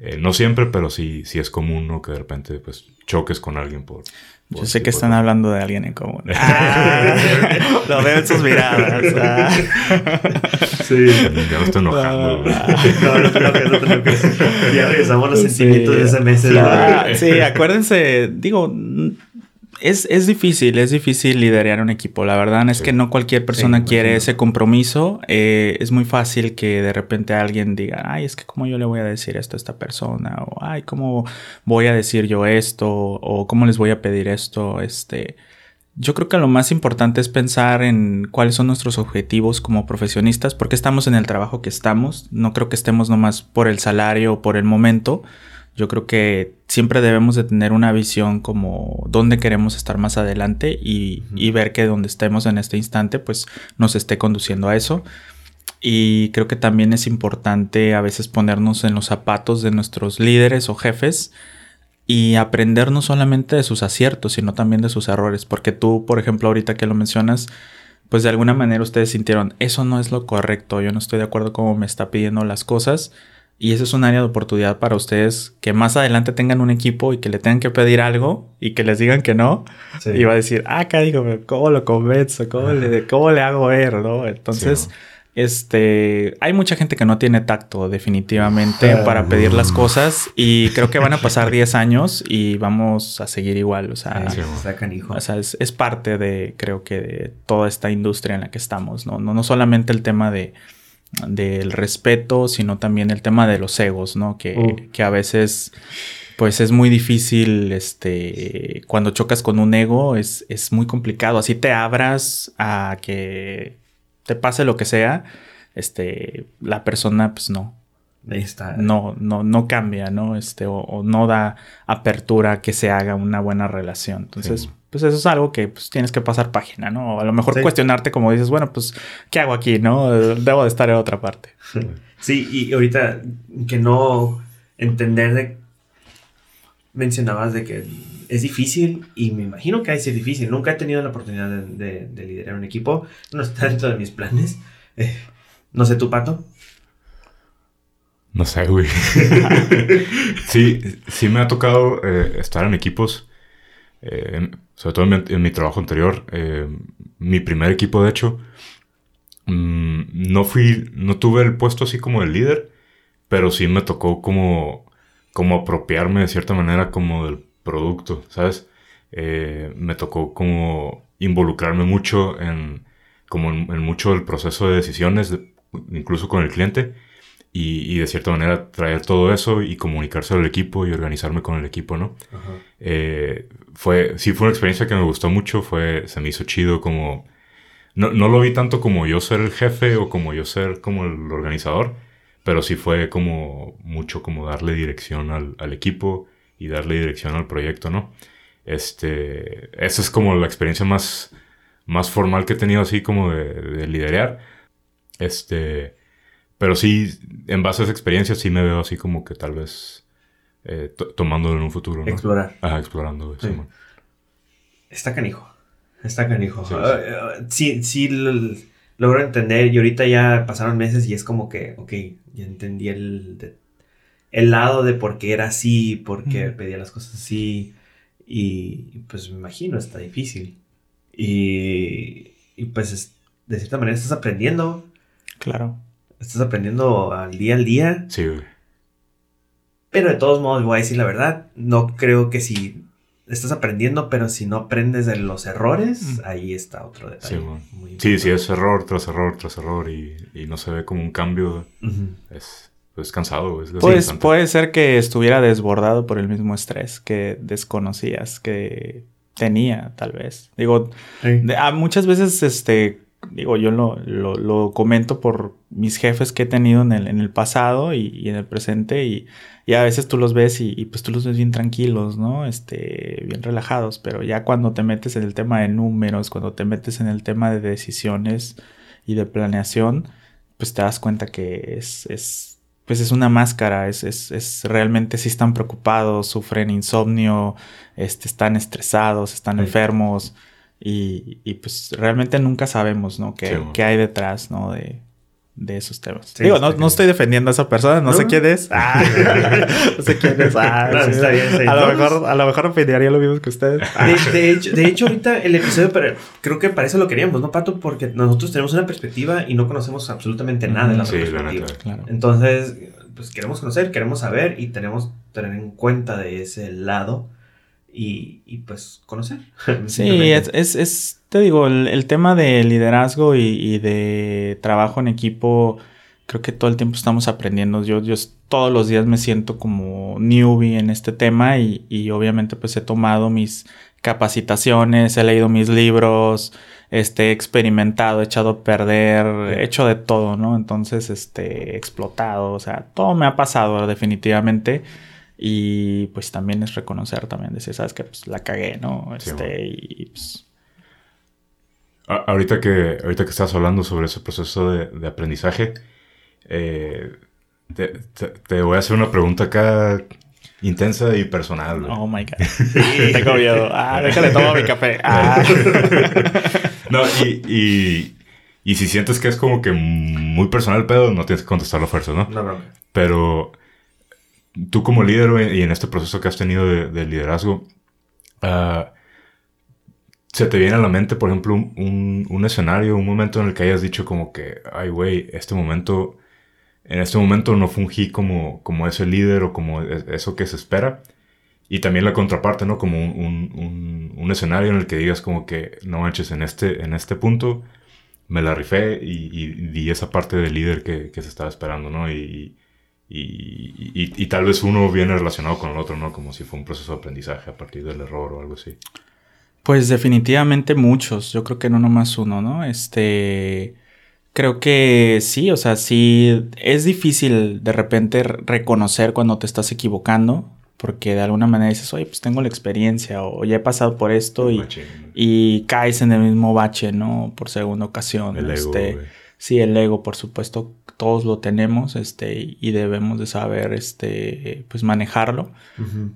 Eh, no siempre, pero sí, sí es común, ¿no? Que de repente, pues, choques con alguien por... por Yo sé que de están hablando de alguien en común. Ah, lo veo en sus miradas. ah. Sí. Ya me estoy enojando. No, no te enojes, no enojes. Ya regresamos a los Sí. sentimientos de ese mes. Sí, ah, acuérdense, digo, mm, es, es difícil, es difícil liderar un equipo. La verdad es Sí. que no cualquier persona Sí, quiere ese compromiso. Eh, es muy fácil que de repente alguien diga, ay, es que cómo yo le voy a decir esto a esta persona, o ay, cómo voy a decir yo esto, o cómo les voy a pedir esto, este. Yo creo que lo más importante es pensar en cuáles son nuestros objetivos como profesionistas, porque estamos en el trabajo que estamos. No creo que estemos nomás por el salario o por el momento. Yo creo que siempre debemos de tener una visión como dónde queremos estar más adelante y, y ver que donde estemos en este instante pues nos esté conduciendo a eso. Y creo que también es importante a veces ponernos en los zapatos de nuestros líderes o jefes y aprender no solamente de sus aciertos, sino también de sus errores. Porque tú, por ejemplo, ahorita que lo mencionas, pues de alguna manera ustedes sintieron, eso no es lo correcto, yo no estoy de acuerdo cómo me está pidiendo las cosas. Y eso es un área de oportunidad para ustedes que más adelante tengan un equipo y que le tengan que pedir algo y que les digan que no. Sí. Y va a decir, ah, acá digo, ¿cómo lo convenzo? ¿Cómo, le, cómo le hago ver? ¿no? Entonces, Sí, este, hay mucha gente que no tiene tacto definitivamente para pedir las cosas y creo que van a pasar 10 años y vamos a seguir igual. O sea, Sí, o sea, es, es parte de, creo que, de toda esta industria en la que estamos, ¿no? No, no solamente el tema de del respeto, sino también el tema de los egos, ¿no? Que, Uh. que a veces, pues es muy difícil, este, cuando chocas con un ego, es, es muy complicado. Así te abras a que te pase lo que sea, este, la persona, pues no, Ahí está. no, no, no cambia, ¿no? Este, o, o no da apertura a que se haga una buena relación. Entonces, Sí. Pues eso es algo que pues, tienes que pasar página, ¿no? O a lo mejor Sí. cuestionarte como dices, bueno, pues, ¿qué hago aquí, no? Debo de estar en otra parte. Sí, y ahorita que no entender de... Mencionabas de que es difícil y me imagino que ha de ser difícil. Nunca he tenido la oportunidad de, de- de liderar un equipo. No está dentro de mis planes. Eh, no sé, tu pato. No sé, güey. sí, sí me ha tocado eh, estar en equipos, eh, sobre todo en mi, en mi trabajo anterior. eh, mi primer equipo, de hecho, mm, no fui, no tuve el puesto así como el líder, pero sí me tocó como, como apropiarme de cierta manera como del producto, ¿sabes? Eh, me tocó como involucrarme mucho en, como en, en mucho del proceso de decisiones, de- incluso con el cliente y, y de cierta manera traer todo eso y comunicárselo al equipo y organizarme con el equipo, ¿no? Eh, fue, sí fue una experiencia que me gustó mucho, fue, se me hizo chido como, no, no lo vi tanto como yo ser el jefe o como yo ser como el organizador, pero sí fue como mucho como darle dirección al, al equipo y darle dirección al proyecto, ¿no? Este, esa es como la experiencia más, más formal que he tenido así como de, de liderar. Este, pero sí, en base a esa experiencia sí me veo así como que tal vez eh, to- tomándolo en un futuro, ¿no? Explorar. Ajá, explorando eso, Sí. man. Está canijo. Está canijo. Sí, sí. Ah, Sí, sí, l- logro entender. Y ahorita ya pasaron meses y es como que, ok, ya entendí el, de- el lado de por qué era así, por qué pedía las cosas así. Y, y, pues me imagino, está difícil. Y, y pues es- de cierta manera estás aprendiendo. Claro. Estás aprendiendo al día al día. Sí, güey. Pero de todos modos, voy a decir la verdad, no creo que si estás aprendiendo, pero si no aprendes de los errores, Mm. ahí está otro detalle. Sí, muy Sí, sí, importante. es error tras error tras error y, y no se ve como un cambio. Es, es cansado. Es Pues puede ser que estuviera desbordado por el mismo estrés que desconocías que tenía, tal vez. Digo, de- muchas veces, este, digo, yo lo, lo, lo comento por mis jefes que he tenido en el, en el pasado y, y en el presente y, y a veces tú los ves y, y, pues tú los ves bien tranquilos, ¿no? Este, bien relajados, pero ya cuando te metes en el tema de números, cuando te metes en el tema de decisiones y de planeación, pues te das cuenta que es, es pues es una máscara, es, es, es realmente sí están preocupados, sufren insomnio, este, están estresados, están Sí. enfermos y, y, pues realmente nunca sabemos, ¿no? ¿Qué, Sí, bueno. qué hay detrás, ¿no? De, de esos temas. Sí, Digo, no, no estoy defendiendo a esa persona, no, No. sé quién es. Ah, no sé quién es. Ah, No, sí. está bien, está bien. A lo mejor, a lo mejor opinaría lo mismo que ustedes. Ah, De, de hecho, de hecho, ahorita el episodio, pero creo que para eso lo queríamos, ¿no, Pato? Porque nosotros tenemos una perspectiva y no conocemos absolutamente nada de la Sí, la perspectiva. claro. Entonces, pues queremos conocer, queremos saber y tenemos tener en cuenta de ese lado y, y pues conocer. Sí, es, es, es- te digo, el, el tema de liderazgo y, y de trabajo en equipo, creo que todo el tiempo estamos aprendiendo. Yo, todos los días me siento como newbie en este tema y, y obviamente pues he tomado mis capacitaciones, he leído mis libros, este, he experimentado, he echado a perder, he hecho de todo, ¿no? Entonces, este, he explotado, o sea, todo me ha pasado definitivamente. Y pues también es reconocer también, decir, sabes que pues la cagué, ¿no? Sí, Este, bueno. y pues A- ahorita, que, ahorita que estás hablando sobre ese proceso de, de aprendizaje, eh, te, te- te voy a hacer una pregunta acá intensa y personal. güey. Oh my god. Tengo miedo. Ah, déjale tomar mi café. Ah. No, y, y, y si sientes que es como que muy personal el pedo, no tienes que contestarlo a fuerza, ¿no? No, no. Pero tú como líder y en este proceso que has tenido de, de liderazgo, ah, ¿se te viene a la mente, por ejemplo, un, un- escenario, un momento en el que hayas dicho como que, ay, güey, este momento, en este momento no fungí como, como ese líder o como es- eso que se espera? Y también la contraparte, ¿no? Como un, un- un- escenario en el que digas como que, no manches, en este, en este punto me la rifé y, y di esa parte del líder que, se estaba esperando, ¿no? Y, y- y tal vez uno viene relacionado con el otro, ¿no? Como si fue un proceso de aprendizaje a partir del error o algo así. Pues definitivamente muchos, yo creo que no nomás uno, ¿no? Este, creo que sí, o sea, sí, es difícil de repente re- reconocer cuando te estás equivocando, porque de alguna manera dices, oye, pues tengo la experiencia o ya he pasado por esto y, y caes en el mismo bache, ¿no? Por segunda ocasión. El este. Sí, el ego, por supuesto, todos lo tenemos, este, y debemos de saber, este, pues manejarlo.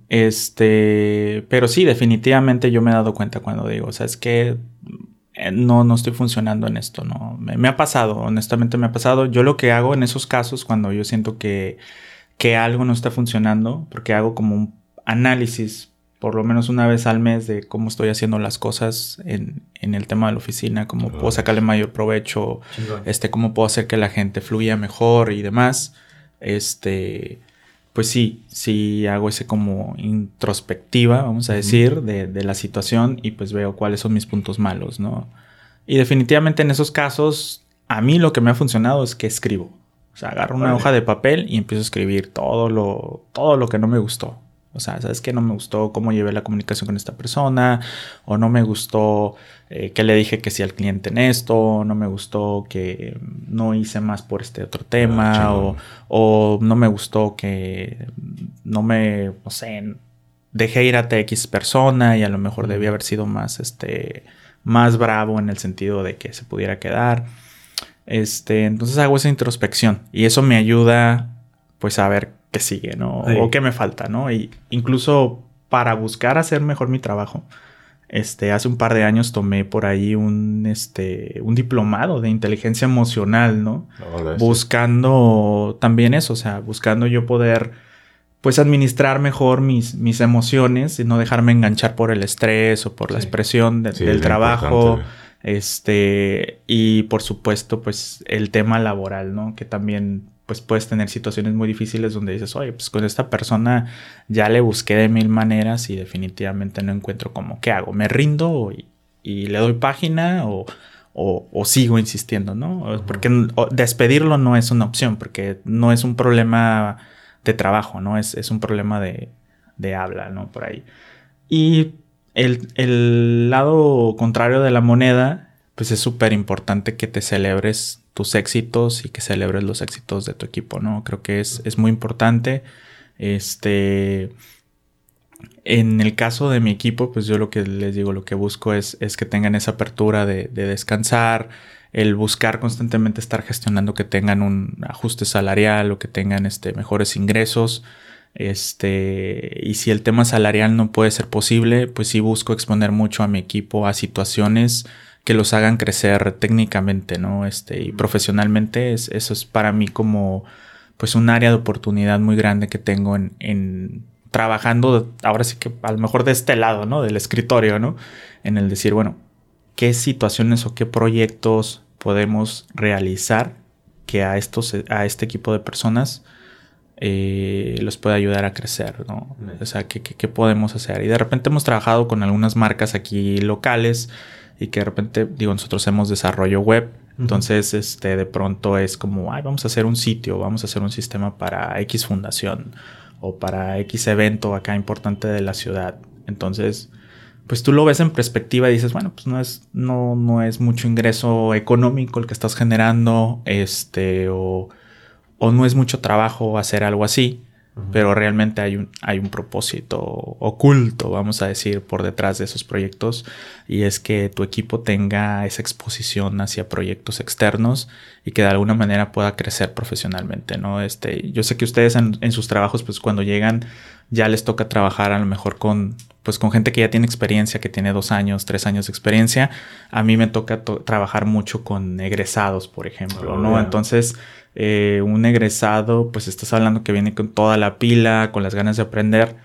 Este, pero sí, definitivamente yo me he dado cuenta cuando digo, o sea, es que eh, no, no estoy funcionando en esto, no. Me, me ha pasado, honestamente me ha pasado. Yo lo que hago en esos casos, cuando yo siento que, que algo no está funcionando, porque hago como un análisis, por lo menos una vez al mes, de cómo estoy haciendo las cosas en, en el tema de la oficina, cómo puedo sacarle mayor provecho, Chingón. este, cómo puedo hacer que la gente fluya mejor y demás. Este, pues sí, sí hago ese como introspectiva, vamos a decir, de, de la situación y pues veo cuáles son mis puntos malos, ¿no? Y definitivamente en esos casos, a mí lo que me ha funcionado es que escribo. O sea, agarro una hoja de papel y empiezo a escribir todo lo, todo lo que no me gustó. O sea, ¿sabes qué? No me gustó cómo llevé la comunicación con esta persona, o no me gustó eh, que le dije que sí al cliente en esto, o no me gustó que no hice más por este otro tema, Ah, o, chingón. o no me gustó que no me, no sé, dejé ir a TX persona y a lo mejor Ujú. debí haber sido más, este, más bravo en el sentido de que se pudiera quedar. Este, entonces hago esa introspección y eso me ayuda, pues, a ver qué sigue, ¿no? Sí. O qué me falta, ¿no? Y incluso para buscar hacer mejor mi trabajo, este, hace un par de años tomé por ahí un, este, un diplomado de inteligencia emocional, ¿no? Sí. buscando también eso, o sea, buscando yo poder pues administrar mejor mis, mis emociones y no dejarme enganchar por el estrés o por la expresión de- Sí, del trabajo. Este, y por supuesto, pues el tema laboral, ¿no? Que también pues puedes tener situaciones muy difíciles donde dices, oye, pues con esta persona ya le busqué de mil maneras y definitivamente no encuentro como, ¿qué hago? ¿Me rindo y, y le doy página o, o, o sigo insistiendo, ¿no? Porque despedirlo no es una opción, porque no es un problema de trabajo, ¿no? Es, es un problema de, de habla, ¿no? Por ahí. Y el, el lado contrario de la moneda, pues es súper importante que te celebres tus éxitos y que celebres los éxitos de tu equipo, ¿no? Creo que es, es muy importante. Este. En el caso de mi equipo, pues yo lo que les digo, lo que busco es, es que tengan esa apertura de, de descansar, el buscar constantemente estar gestionando que tengan un ajuste salarial o que tengan este, mejores ingresos. Este, y si el tema salarial no puede ser posible, pues sí busco exponer mucho a mi equipo a situaciones que los hagan crecer técnicamente, ¿no? Este, y profesionalmente, es, eso es para mí como, pues, un área de oportunidad muy grande que tengo en, en trabajando, ahora sí que a lo mejor de este lado, ¿no? Del escritorio, ¿no? En el decir, bueno, ¿qué situaciones o qué proyectos podemos realizar que a, estos, a este equipo de personas eh, los puede ayudar a crecer, ¿no? O sea, ¿qué, qué, qué podemos hacer? Y de repente hemos trabajado con algunas marcas aquí locales y que de repente, digo, nosotros hacemos desarrollo web. Entonces, este, de pronto es como, ay, vamos a hacer un sitio, vamos a hacer un sistema para X fundación o para X evento acá importante de la ciudad. Entonces, pues tú lo ves en perspectiva y dices, bueno, pues no es, no, no es mucho ingreso económico el que estás generando, este, o, o no es mucho trabajo hacer algo así. Pero realmente hay un, hay un propósito oculto, vamos a decir, por detrás de esos proyectos y es que tu equipo tenga esa exposición hacia proyectos externos y que de alguna manera pueda crecer profesionalmente, ¿no? Este, yo sé que ustedes en, en sus trabajos, pues cuando llegan ya les toca trabajar a lo mejor con, pues con gente que ya tiene experiencia, que tiene dos años, tres años de experiencia. A mí me toca trabajar mucho con egresados, por ejemplo, Oh, ¿no? Entonces, eh, un egresado, pues estás hablando que viene con toda la pila, con las ganas de aprender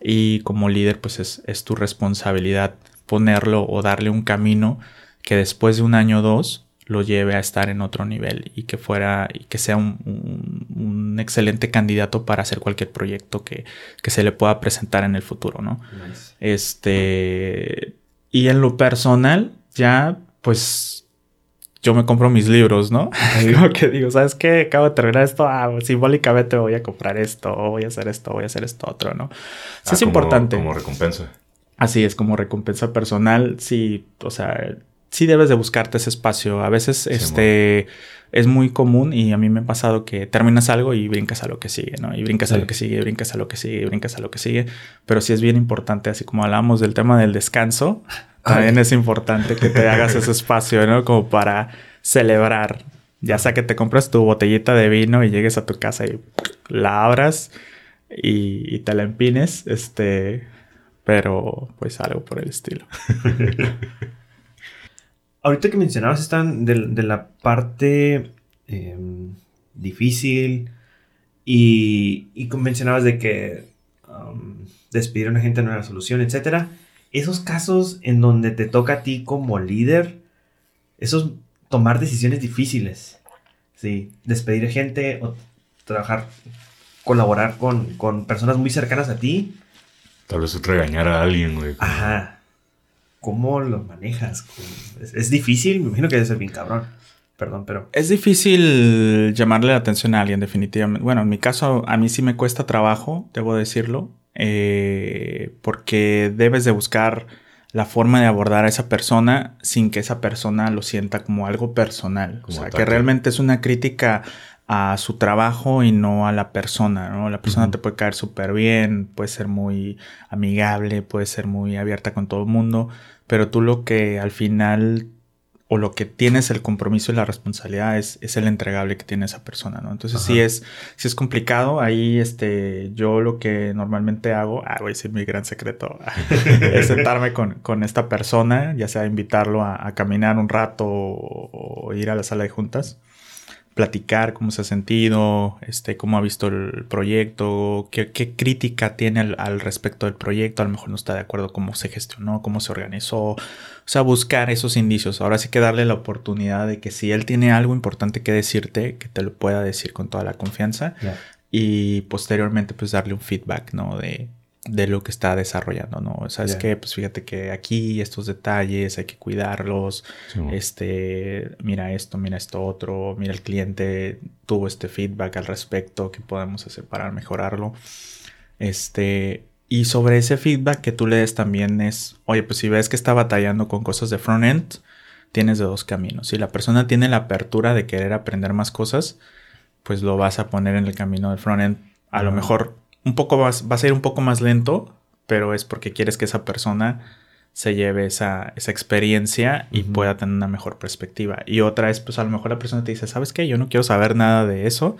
y como líder, pues es, es tu responsabilidad ponerlo o darle un camino que después de un año o dos lo lleve a estar en otro nivel y que fuera y que sea un, un- un excelente candidato para hacer cualquier proyecto que, que se le pueda presentar en el futuro, ¿no? Nice. Este. Y en lo personal, ya, pues. Yo me compro mis libros, ¿no? Como que digo, ¿sabes qué? Acabo de terminar esto. Ah, simbólicamente voy a comprar esto, voy a hacer esto, voy a hacer esto otro, ¿no? Sí, Ah, es como- importante. Como recompensa. Así es, como recompensa personal, sí, o sea, sí debes de buscarte ese espacio. A veces, este, es muy común y a mí me ha pasado que terminas algo y brincas a lo que sigue, ¿no? Y brincas a lo que sigue, y brincas a lo que sigue, y brincas a lo que sigue. Pero sí es bien importante, así como hablamos del tema del descanso, también es importante que te hagas ese espacio, ¿no? Como para celebrar. Ya sea que te compras tu botellita de vino y llegues a tu casa y la abras y, y te la empines, este, pero pues algo por el estilo. Ahorita que mencionabas están de, de la parte em, difícil y, y mencionabas de que um, despedir a una gente no era solución, etcétera. Esos casos en donde te toca a ti como líder, esos tomar decisiones difíciles, sí, despedir gente o trabajar, colaborar con, con personas muy cercanas a ti, Tal vez regañar a alguien, güey. Ajá. ¿Cómo lo manejas? ¿Cómo- ¿Es, es difícil? Me imagino que debe ser bien cabrón. Perdón, pero... Es difícil llamarle la atención a alguien, definitivamente. Bueno, en mi caso, a mí sí me cuesta trabajo, debo decirlo, eh, porque debes de buscar la forma de abordar a esa persona sin que esa persona lo sienta como algo personal. Como o sea, ataque. que realmente es una crítica a su trabajo y no a la persona, ¿no? La persona te puede caer súper bien, puede ser muy amigable, puede ser muy abierta con todo el mundo, pero tú lo que al final o lo que tienes el compromiso y la responsabilidad es, es el entregable que tiene esa persona, ¿no? Entonces sí Ajá. es, sí es complicado. Ahí, este, yo lo que normalmente hago, ah, voy a decir mi gran secreto, es sentarme con, con esta persona, ya sea invitarlo a, a caminar un rato o, o ir a la sala de juntas, platicar cómo se ha sentido, este, cómo ha visto el proyecto, qué, qué crítica tiene al, al respecto del proyecto, a lo mejor no está de acuerdo cómo se gestionó, cómo se organizó, o sea, buscar esos indicios. Ahora sí que darle la oportunidad de que si él tiene algo importante que decirte, que te lo pueda decir con toda la confianza y posteriormente pues darle un feedback, ¿no? De, de lo que está desarrollando, ¿no? ¿Sabes Ya. qué? Pues fíjate que aquí estos detalles hay que cuidarlos, Sí, este, mira esto, mira esto otro, mira el cliente tuvo este feedback al respecto, ¿qué podemos hacer para mejorarlo? Este, y sobre ese feedback que tú le des también es, oye, pues si ves que está batallando con cosas de front-end, tienes de dos caminos. Si la persona tiene la apertura de querer aprender más cosas, pues lo vas a poner en el camino del front-end. A lo mejor un poco más, vas a ir un poco más lento, pero es porque quieres que esa persona se lleve esa, esa experiencia y pueda tener una mejor perspectiva. Y otra es, pues a lo mejor la persona te dice, ¿sabes qué? Yo no quiero saber nada de eso.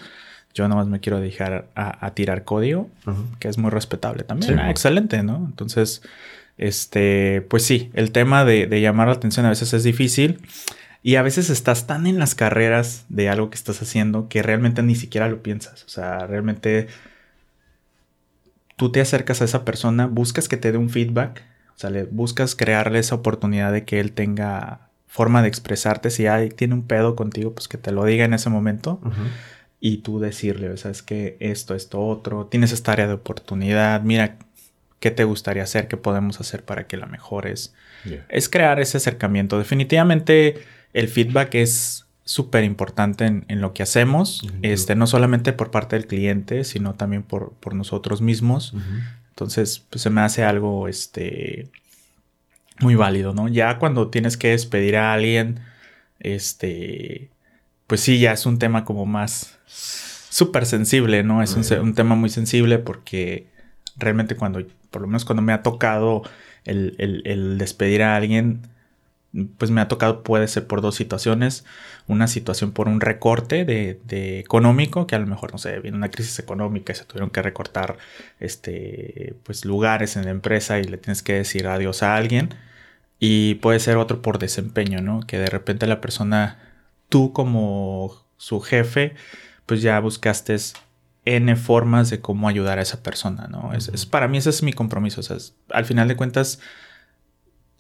Yo nomás me quiero dejar a, a tirar código, que es muy respetable también. Sí, Ah, excelente, ¿no? Entonces, este, pues sí, el tema de, de llamar la atención a veces es difícil. Y a veces estás tan en las carreras de algo que estás haciendo que realmente ni siquiera lo piensas. O sea, realmente tú te acercas a esa persona, buscas que te dé un feedback, o sea, le buscas crearle esa oportunidad de que él tenga forma de expresarte. Si hay, tiene un pedo contigo, pues que te lo diga en ese momento y tú decirle, sabes que esto, esto, otro, tienes esta área de oportunidad, mira qué te gustaría hacer, qué podemos hacer para que la mejores. Yeah. Es crear ese acercamiento. Definitivamente el feedback es súper importante en, en lo que hacemos, este, no solamente por parte del cliente, sino también por, por nosotros mismos. Entonces, pues se me hace algo, este, muy válido, ¿no? Ya cuando tienes que despedir a alguien, este, pues sí, ya es un tema como más súper sensible, ¿no? Es un, tema muy sensible porque realmente cuando, por lo menos cuando me ha tocado el, el- el despedir a alguien, pues me ha tocado, puede ser por dos situaciones. Una situación por un recorte de, de económico, que a lo mejor, no sé, viene una crisis económica y se tuvieron que recortar este, pues, lugares en la empresa y le tienes que decir adiós a alguien. Y puede ser otro por desempeño, ¿no? Que de repente la persona, tú como su jefe, pues ya buscaste N formas de cómo ayudar a esa persona, ¿no? Es, es- para mí ese es mi compromiso. O sea, es- al final de cuentas,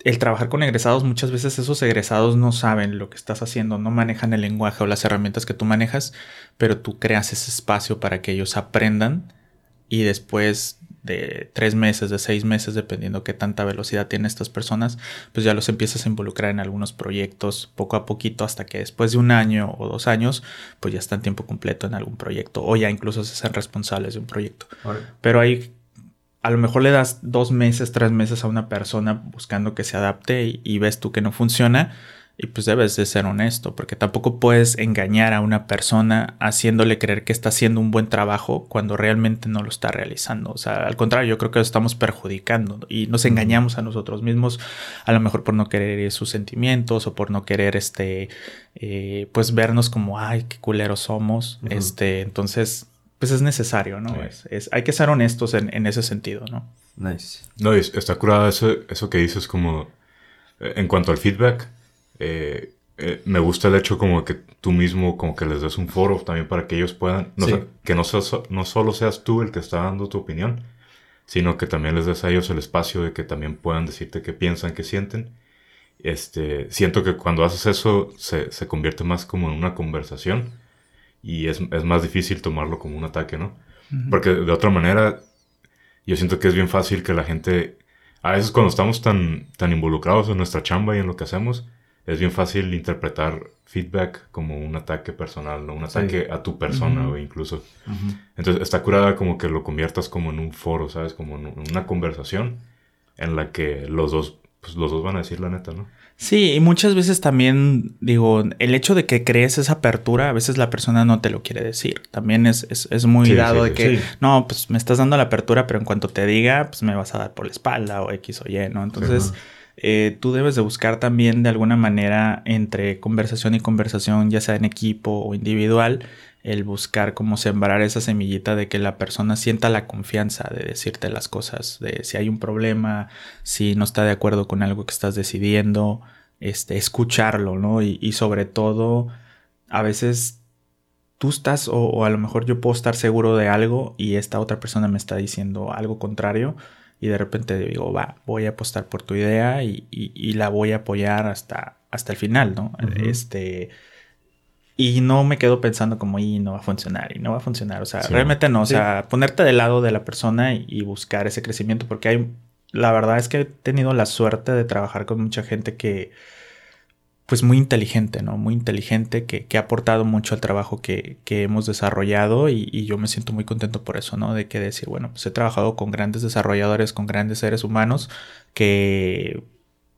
el trabajar con egresados, muchas veces esos egresados no saben lo que estás haciendo, no manejan el lenguaje o las herramientas que tú manejas, pero tú creas ese espacio para que ellos aprendan y después de tres meses, de seis meses, dependiendo qué tanta velocidad tienen estas personas, pues ya los empiezas a involucrar en algunos proyectos poco a poquito hasta que después de un año o dos años, pues ya están tiempo completo en algún proyecto o ya incluso se hacen responsables de un proyecto. Pero ahí a lo mejor le das dos meses, tres meses a una persona buscando que se adapte y, y ves tú que no funciona y pues debes de ser honesto porque tampoco puedes engañar a una persona haciéndole creer que está haciendo un buen trabajo cuando realmente no lo está realizando. O sea, al contrario, yo creo que lo estamos perjudicando y nos engañamos a nosotros mismos a lo mejor por no querer sus sentimientos o por no querer este eh, pues vernos como ay qué culeros somos. Este, entonces pues es necesario, ¿no? Sí. Es, es- hay que ser honestos en, en ese sentido, ¿no? Nice. No, está curada eso, eso que dices como... eh, En cuanto al feedback, eh, eh, me gusta el hecho como que tú mismo como que les des un foro también para que ellos puedan... no Sí. sé, que no, seas- no solo seas tú el que está dando tu opinión, sino que también les des a ellos el espacio de que también puedan decirte qué piensan, qué sienten. Este, siento que cuando haces eso se, se convierte más como en una conversación y es, es más difícil tomarlo como un ataque, ¿no? Porque de otra manera, yo siento que es bien fácil que la gente, a veces cuando estamos tan, tan involucrados en nuestra chamba y en lo que hacemos, es bien fácil interpretar feedback como un ataque personal, ¿no? Un Sí. ataque a tu persona, Ujú. o incluso. Entonces está curada como que lo conviertas como en un foro, ¿sabes? Como en un- una conversación en la que los dos, pues los dos van a decir la neta, ¿no? Sí, y muchas veces también, digo, el hecho de que crees esa apertura, a veces la persona no te lo quiere decir. También es, es, es muy Sí, dado sí, de que, Sí. no, pues me estás dando la apertura, pero en cuanto te diga, pues me vas a dar por la espalda o X o Y, ¿no? Entonces, eh, tú debes de buscar también de alguna manera entre conversación y conversación, ya sea en equipo o individual, el buscar cómo sembrar esa semillita de que la persona sienta la confianza de decirte las cosas, de si hay un problema, si no está de acuerdo con algo que estás decidiendo, este, escucharlo, ¿no? Y, y sobre todo, a veces tú estás, o, o a lo mejor yo puedo estar seguro de algo y esta otra persona me está diciendo algo contrario y de repente digo, va, voy a apostar por tu idea y, y- y la voy a apoyar hasta, hasta el final, ¿no? Este... Y no me quedo pensando como, y no va a funcionar, y no va a funcionar. O sea, Sí. realmente no. O Sí. sea, ponerte del lado de la persona y, y buscar ese crecimiento, porque hay, la verdad es que he tenido la suerte de trabajar con mucha gente que, pues muy inteligente, ¿no? Muy inteligente, que, que ha aportado mucho al trabajo que, que hemos desarrollado y, y yo me siento muy contento por eso, ¿no? De que decir, bueno, pues he trabajado con grandes desarrolladores, con grandes seres humanos que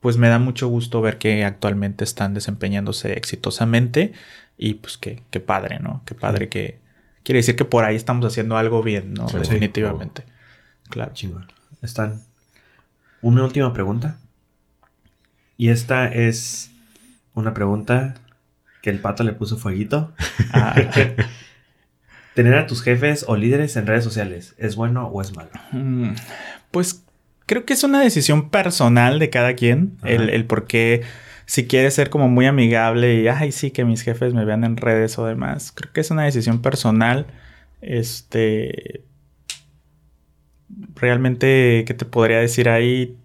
pues me da mucho gusto ver que actualmente están desempeñándose exitosamente y pues que, que padre, ¿no? Qué padre que quiere decir que por ahí estamos haciendo algo bien, ¿no? Sí, Definitivamente. Claro. Chingón. Están. Una última pregunta. Y esta es una pregunta que el pato le puso fueguito. Ah, Tener a tus jefes o líderes en redes sociales, ¿es bueno o es malo? Mm, Pues creo que es una decisión personal de cada quien. El, el por qué, si quieres ser como muy amigable y, ay, sí, que mis jefes me vean en redes o demás. Creo que es una decisión personal. Este. Realmente, ¿qué te podría decir ahí?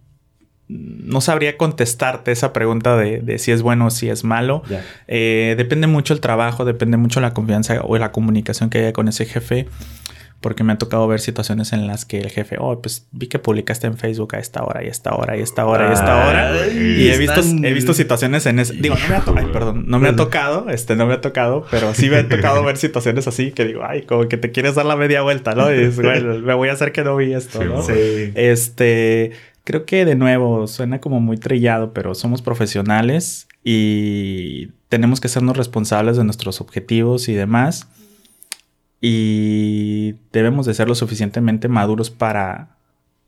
No sabría contestarte esa pregunta de, de si es bueno o si es malo. Eh, depende mucho el trabajo, depende mucho la confianza o la comunicación que haya con ese jefe. Porque me ha tocado ver situaciones en las que el jefe, oh, pues vi que publicaste en Facebook a esta hora y a esta hora y a esta hora y a esta hora. Ay, Y he visto, están- he visto situaciones en ese. Digo, no me ha tocado. Ay, perdón. No me ha tocado. Este, no me ha tocado. Pero sí me ha tocado ver situaciones así que digo, ay, como que te quieres dar la media vuelta, ¿no? Y dices, güey, me voy a hacer que no vi esto, ¿no? Sí. Este, creo que de nuevo suena como muy trillado, pero somos profesionales y tenemos que sernos responsables de nuestros objetivos y demás. Y debemos de ser lo suficientemente maduros para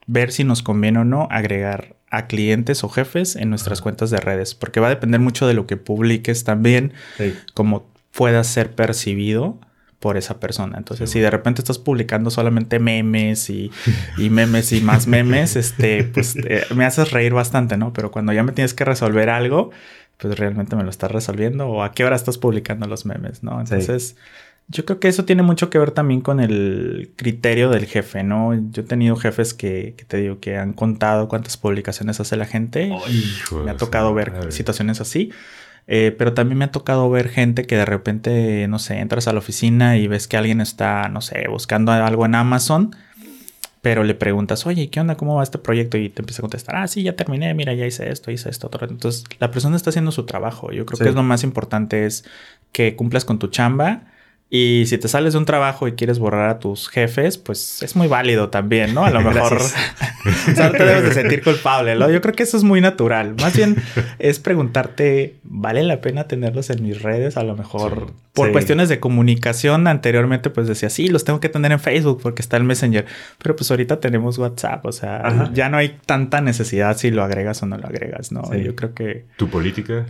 ver si nos conviene o no agregar a clientes o jefes en nuestras cuentas de redes, porque va a depender mucho de lo que publiques también, Sí. cómo pueda ser percibido por esa persona. Entonces, si de repente estás publicando solamente memes y, y memes y más memes, este, pues eh, me haces reír bastante, ¿no? Pero cuando ya me tienes que resolver algo, pues realmente me lo estás resolviendo o a qué hora estás publicando los memes, ¿no? Sí. Yo creo que eso tiene mucho que ver también con el criterio del jefe, ¿no? Yo he tenido jefes que, que te digo que han contado cuántas publicaciones hace la gente. Me ha tocado ver madre. situaciones así. Eh, pero también me ha tocado ver gente que de repente, no sé, entras a la oficina y ves que alguien está, no sé, buscando algo en Amazon, pero le preguntas, oye, ¿qué onda? ¿Cómo va este proyecto? Y te empieza a contestar, ah, sí, ya terminé, mira, ya hice esto, hice esto, otro. Entonces, la persona está haciendo su trabajo. Yo creo Sí. que es lo más importante es que cumplas con tu chamba. Y si te sales de un trabajo y quieres borrar a tus jefes, pues es muy válido también, ¿no? A lo mejor o sea, no te debes de sentir culpable, ¿no? Yo creo que eso es muy natural. Más bien es preguntarte, ¿vale la pena tenerlos en mis redes? A lo mejor Sí. por Sí. cuestiones de comunicación anteriormente pues decía, sí, los tengo que tener en Facebook porque está el Messenger. Pero pues ahorita tenemos WhatsApp, o sea, Ajá. ya no hay tanta necesidad si lo agregas o no lo agregas, ¿no? Sí. Yo creo que ¿Tu política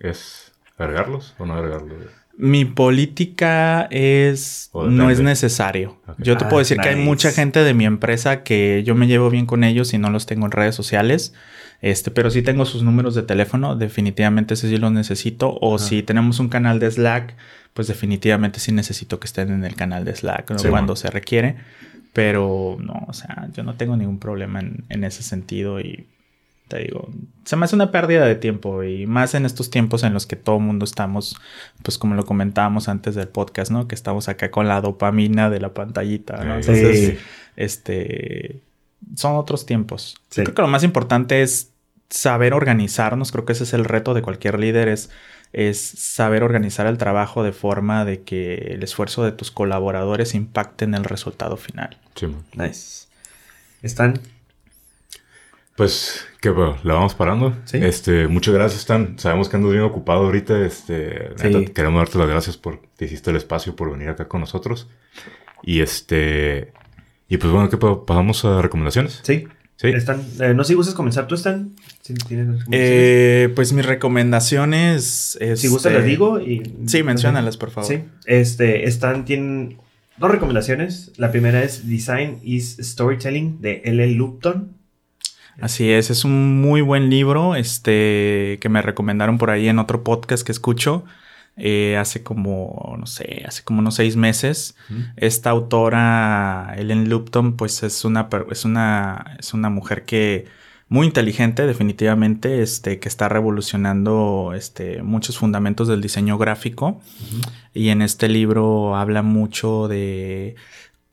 es agregarlos o no agregarlos? Mi política es no es necesario. Yo te Ah, puedo decir que hay mucha gente de mi empresa que yo me llevo bien con ellos y no los tengo en redes sociales. Este, pero sí tengo sus números de teléfono, definitivamente ese sí los necesito. O si tenemos un canal de Slack, pues definitivamente sí necesito que estén en el canal de Slack ¿no? Sí, cuando bueno. se requiere. Pero no, o sea, yo no tengo ningún problema en, en ese sentido y te digo, se me hace una pérdida de tiempo y más en estos tiempos en los que todo el mundo estamos, pues como lo comentábamos antes del podcast, ¿no? Que estamos acá con la dopamina de la pantallita, ¿no? Sí. Entonces, este, son otros tiempos. Sí. Yo creo que lo más importante es saber organizarnos, creo que ese es el reto de cualquier líder, es, es saber organizar el trabajo de forma de que el esfuerzo de tus colaboradores impacte en el resultado final. Sí, man. Nice. Están. Pues, ¿qué, bro? ¿La vamos parando? Sí. Este, muchas gracias, Stan. Sabemos que andas bien ocupado ahorita. Este, Sí. neta, queremos darte las gracias por que hiciste el espacio por venir acá con nosotros. Y este, y pues bueno, ¿qué pedo? pasamos a recomendaciones? Sí. Sí. Están. eh, no sé si gustas comenzar tú, tienes recomendaciones. Eh, pues mis recomendaciones. si gustas este, las digo y. Sí, menciónalas, por favor. Sí. Este, están, tienen dos recomendaciones. La primera es Design is Storytelling de L. Lupton. Así es, es un muy buen libro, este, que me recomendaron por ahí en otro podcast que escucho, eh, hace como, no sé, hace como unos seis meses. Esta autora, Ellen Lupton, pues es una, es una, es una mujer que muy inteligente, definitivamente, este, que está revolucionando, este, muchos fundamentos del diseño gráfico. Y en este libro habla mucho de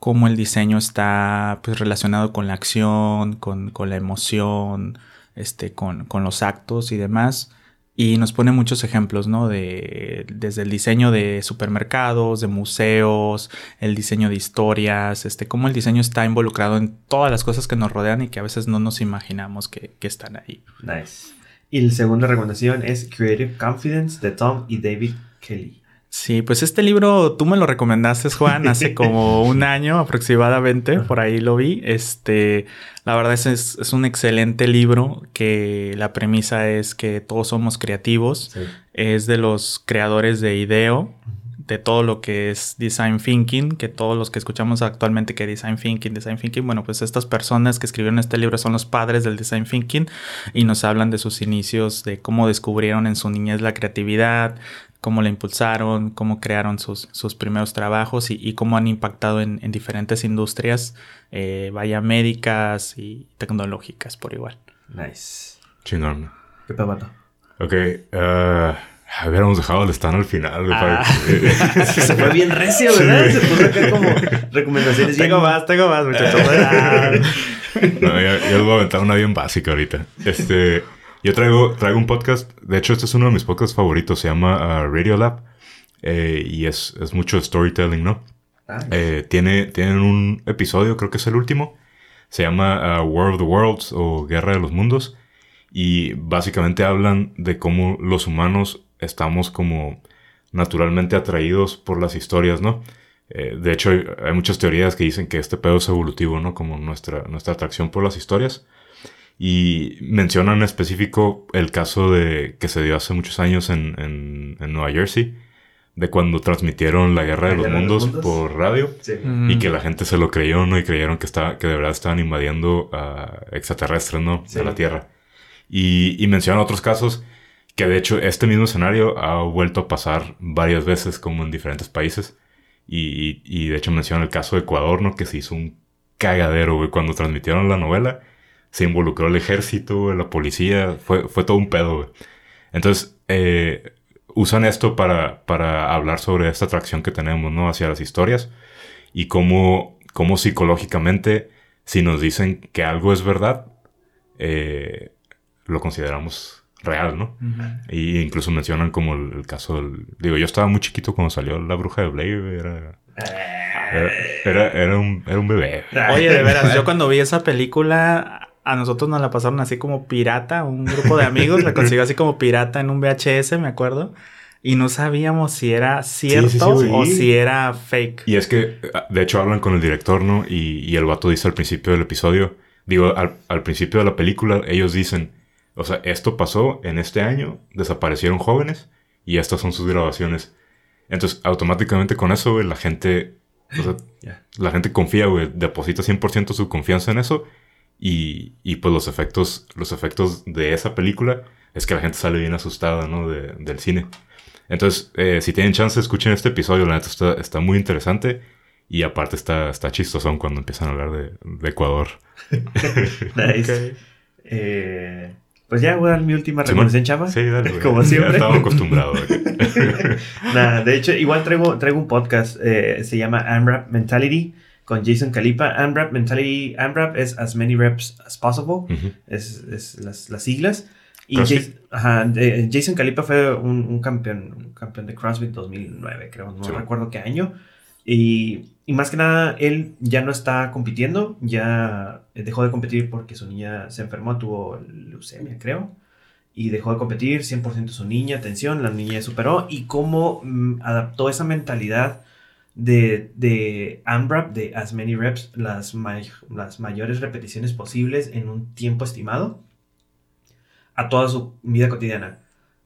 cómo el diseño está pues, relacionado con la acción, con, con la emoción, este, con, con los actos y demás. Y nos pone muchos ejemplos, ¿no? De, desde el diseño de supermercados, de museos, el diseño de historias, este, cómo el diseño está involucrado en todas las cosas que nos rodean y que a veces no nos imaginamos que, que están ahí. Nice. Y la segunda recomendación es Creative Confidence de Tom y David Kelly. Sí, pues este libro tú me lo recomendaste, Juan, hace como un año aproximadamente, por ahí lo vi. Este, la verdad es, es, es un excelente libro que la premisa es que todos somos creativos. Sí. Es de los creadores de IDEO, de todo lo que es design thinking, que todos los que escuchamos actualmente que design thinking, design thinking, bueno, pues estas personas que escribieron este libro son los padres del design thinking y nos hablan de sus inicios, de cómo descubrieron en su niñez la creatividad, cómo la impulsaron, cómo crearon sus, sus primeros trabajos y, y cómo han impactado en, en diferentes industrias, eh, vaya médicas y tecnológicas por igual. Nice. Chingón. ¿Qué pedo, vato? Ok, ah, hubiéramos dejado el stand al final. Ah. Se fue bien recio, ¿verdad? Se puso acá como recomendaciones bien... Tengo más, tengo más, muchachos. No, ya, ya les voy a aventar una bien básica ahorita. Este, yo traigo, traigo un podcast. De hecho, este es uno de mis podcasts favoritos. Se llama ah, Radio Lab. eh, y es, es mucho storytelling, ¿no? Ah, Eh, tiene, tienen un episodio, creo que es el último. Se llama ah, War of the Worlds o Guerra de los Mundos. Y básicamente hablan de cómo los humanos estamos como naturalmente atraídos por las historias, ¿no? Eh, de hecho, hay, hay muchas teorías que dicen que este pedo es evolutivo, ¿no? Como nuestra, nuestra atracción por las historias. Y mencionan en específico el caso de que se dio hace muchos años en, en, en Nueva Jersey, de cuando transmitieron la Guerra de La los Guerra de los Mundos por radio. Sí. Mm. Y que la gente se lo creyó, ¿no? Y creyeron que, estaba, que de verdad estaban invadiendo a extraterrestres, ¿no? Sí. De la Tierra. Y, y mencionan otros casos que de hecho este mismo escenario ha vuelto a pasar varias veces como en diferentes países. Y, y- y de hecho mencionan el caso de Ecuador, ¿no? Que se hizo un cagadero, güey. Cuando transmitieron la novela, se involucró el ejército, la policía. Fue, fue todo un pedo, güey. Entonces, eh, usan esto para, para hablar sobre esta atracción que tenemos, ¿no? Hacia las historias. Y cómo, cómo psicológicamente, si nos dicen que algo es verdad, eh, lo consideramos real, ¿no? Ujú. Y incluso mencionan como el, el caso del... Digo, yo estaba muy chiquito cuando salió La Bruja de Blair, era... Era, era, era un, era un bebé. Oye, de veras, yo cuando vi esa película, a nosotros nos la pasaron así como pirata, un grupo de amigos la consiguió así como pirata en un VHS, me acuerdo, y no sabíamos si era cierto sí, o si era fake. Y es que, de hecho, hablan con el director, ¿no? Y, y el vato dice al principio del episodio, digo, al, al principio de la película, ellos dicen, o sea, esto pasó en este año, desaparecieron jóvenes y estas son sus grabaciones. Entonces, automáticamente con eso, güey, la gente, o sea, Ya. la gente confía, güey, deposita 100% su confianza en eso y, y pues los efectos, los efectos de esa película es que la gente sale bien asustada, ¿no? De- del cine. Entonces, eh, si tienen chance, escuchen este episodio, la neta está, está muy interesante y aparte está, está chistosón cuando empiezan a hablar de, de Ecuador. Nice. Ok. Eh, pues ya voy a dar mi última recomendación, chava. Sí, dale, güey. Como siempre. Ya estaba acostumbrado. Nada, de hecho, igual traigo, traigo un podcast, eh, se llama AMRAP Mentality con Jason Calipa. AMRAP Mentality, AMRAP es as many reps as possible, es, es las, las siglas. Y CrossFit. Jas- ajá, de- Jason Calipa fue un, un campeón, un campeón de CrossFit 2009, creo, no Sí, recuerdo qué año. Y, y más que nada, él ya no está compitiendo, ya dejó de competir porque su niña se enfermó, tuvo leucemia, creo y dejó de competir 100% su niña, atención, la niña superó y cómo mm, adaptó esa mentalidad de, de AMRAP, de as many reps, las, may- las mayores repeticiones posibles en un tiempo estimado a toda su vida cotidiana.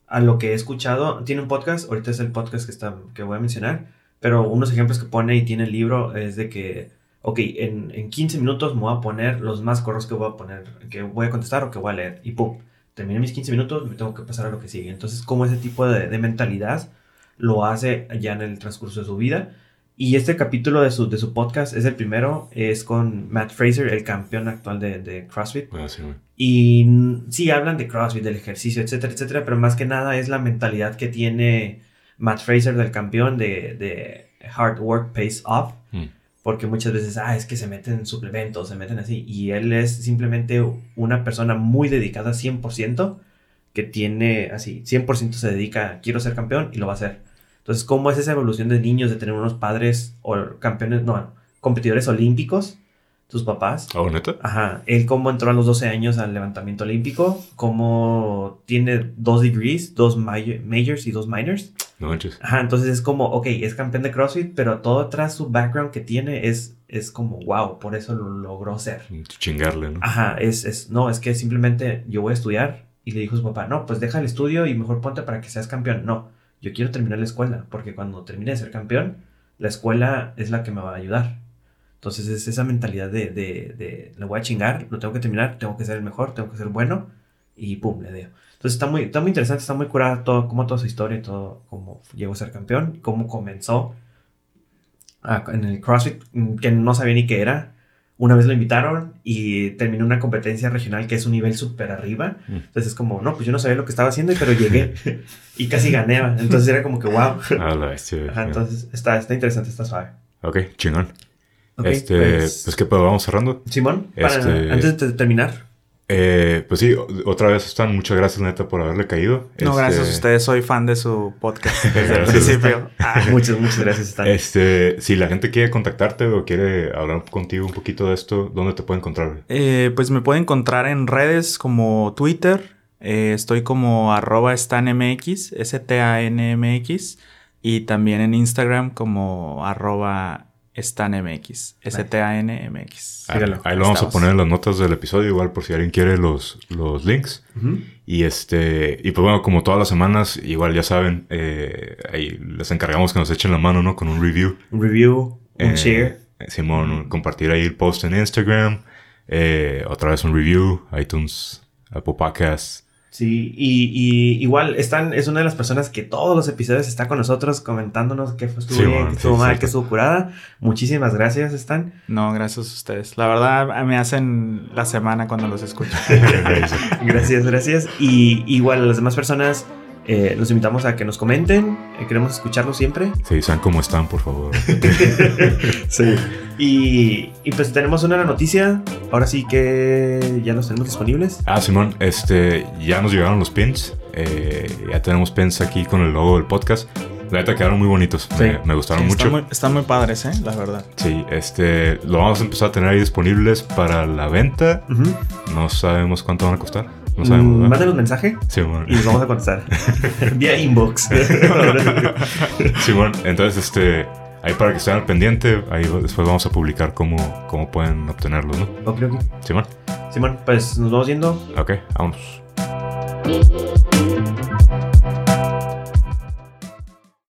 A lo que he escuchado, tiene un podcast, ahorita es el podcast que, está, que voy a mencionar, pero unos ejemplos que pone y tiene el libro es de que, ok, en, en 15 minutos me voy a poner los más cortos que voy a poner, que voy a contestar o que voy a leer y pum terminé mis 15 minutos, me tengo que pasar a lo que sigue. Entonces, como ese tipo de, de mentalidad lo hace ya en el transcurso de su vida. Y este capítulo de su, de su podcast es el primero, es con Matt Fraser, el campeón actual de, de CrossFit. Sí, güey. Y sí, hablan de CrossFit, del ejercicio, etcétera, etcétera, pero más que nada es la mentalidad que tiene Matt Fraser del campeón de, de Hard Work Pays Off. Mm. Porque muchas veces, ah, es que se meten suplementos, se meten así. Y él es simplemente una persona muy dedicada 100%, que tiene así, 100% se dedica, quiero ser campeón y lo va a hacer. Entonces, ¿cómo es esa evolución de niños de tener unos padres o campeones, no, competidores olímpicos, tus papás? ¿Ah, neta? Ajá, él cómo entró a los 12 años al levantamiento olímpico, cómo tiene dos degrees, dos mayo- majors y dos minors. No manches. Ajá, entonces es como, ok, es campeón de CrossFit, pero todo atrás su background que tiene es, es como, wow, por eso lo logró ser. Chingarle, ¿no? Ajá, es, es, no, es que simplemente yo voy a estudiar y le dijo a su papá, no, pues deja el estudio y mejor ponte para que seas campeón. No, yo quiero terminar la escuela, porque cuando termine de ser campeón, la escuela es la que me va a ayudar. Entonces es esa mentalidad de, de, de voy a chingar, lo tengo que terminar, tengo que ser el mejor, tengo que ser bueno y pum, le dio. Entonces está muy, está muy interesante, está muy curada todo, como toda su historia y todo, cómo llegó a ser campeón, cómo comenzó a- en el CrossFit, que no sabía ni qué era. Una vez lo invitaron y terminó una competencia regional que es un nivel súper arriba. Mm. Entonces es como, no, pues yo no sabía lo que estaba haciendo, pero llegué y casi gané. Entonces era como que, wow. Ajá, entonces está, está interesante, está suave. Ok, chingón. Ok, este, pues, pues, ¿qué pedo? Vamos cerrando. Simón, para- este- antes de terminar, Eh, pues sí, otra vez, Stan, muchas gracias, neta, por haberle caído. No, Este, gracias a ustedes, soy fan de su podcast desde el principio. Ah, muchas, muchas gracias, Stan. Este, si la gente quiere contactarte o quiere hablar contigo un poquito de esto, ¿dónde te puede encontrar? Eh, pues me pueden encontrar en redes como Twitter. eh, estoy como arroba stanmx, S-T-A-N-M-X. Y también en Instagram como arroba stanmx. S-T-A-N-M-X. Ahí, Sígalo. ahí lo vamos a poner en las notas del episodio, igual por si alguien quiere los, los links. Y este, y pues bueno, como todas las semanas, igual ya saben, eh, ahí les encargamos que nos echen la mano, ¿no? Con un review. Un review, un Eh, share. Simón, compartir ahí el post en Instagram. eh, otra vez un review, iTunes, Apple Podcasts. Sí, y, y igual Stan es una de las personas que todos los episodios está con nosotros comentándonos qué fue, estuvo Sí, bien, qué estuvo sí, mal, qué estuvo curada. Muchísimas gracias, Stan. No, gracias a ustedes. La verdad me hacen la semana cuando los escucho. Gracias, gracias. Y igual a las demás personas eh, los invitamos a que nos comenten. Eh, queremos escucharlos siempre. Sí, saben cómo están, por favor. Sí. Y, y pues tenemos una noticia. Ahora sí que ya los tenemos disponibles. Ah, Simón, este, ya nos llegaron los pins. eh, ya tenemos pins aquí con el logo del podcast. La neta quedaron muy bonitos. Me, Sí. me gustaron mucho. Están muy, están muy padres, ¿eh? La verdad. Sí, este, lo vamos a empezar a tener ahí disponibles para la venta. No sabemos cuánto van a costar. No sabemos, Mm, ¿verdad? Mándenos mensaje Simón. y les vamos a contestar. Vía inbox. Simón, entonces, este, ahí para que estén al pendiente, ahí después vamos a publicar cómo, cómo pueden obtenerlos, ¿no? ok, ok. Simón, Simón, pues nos vamos yendo. ok, vámonos. Thank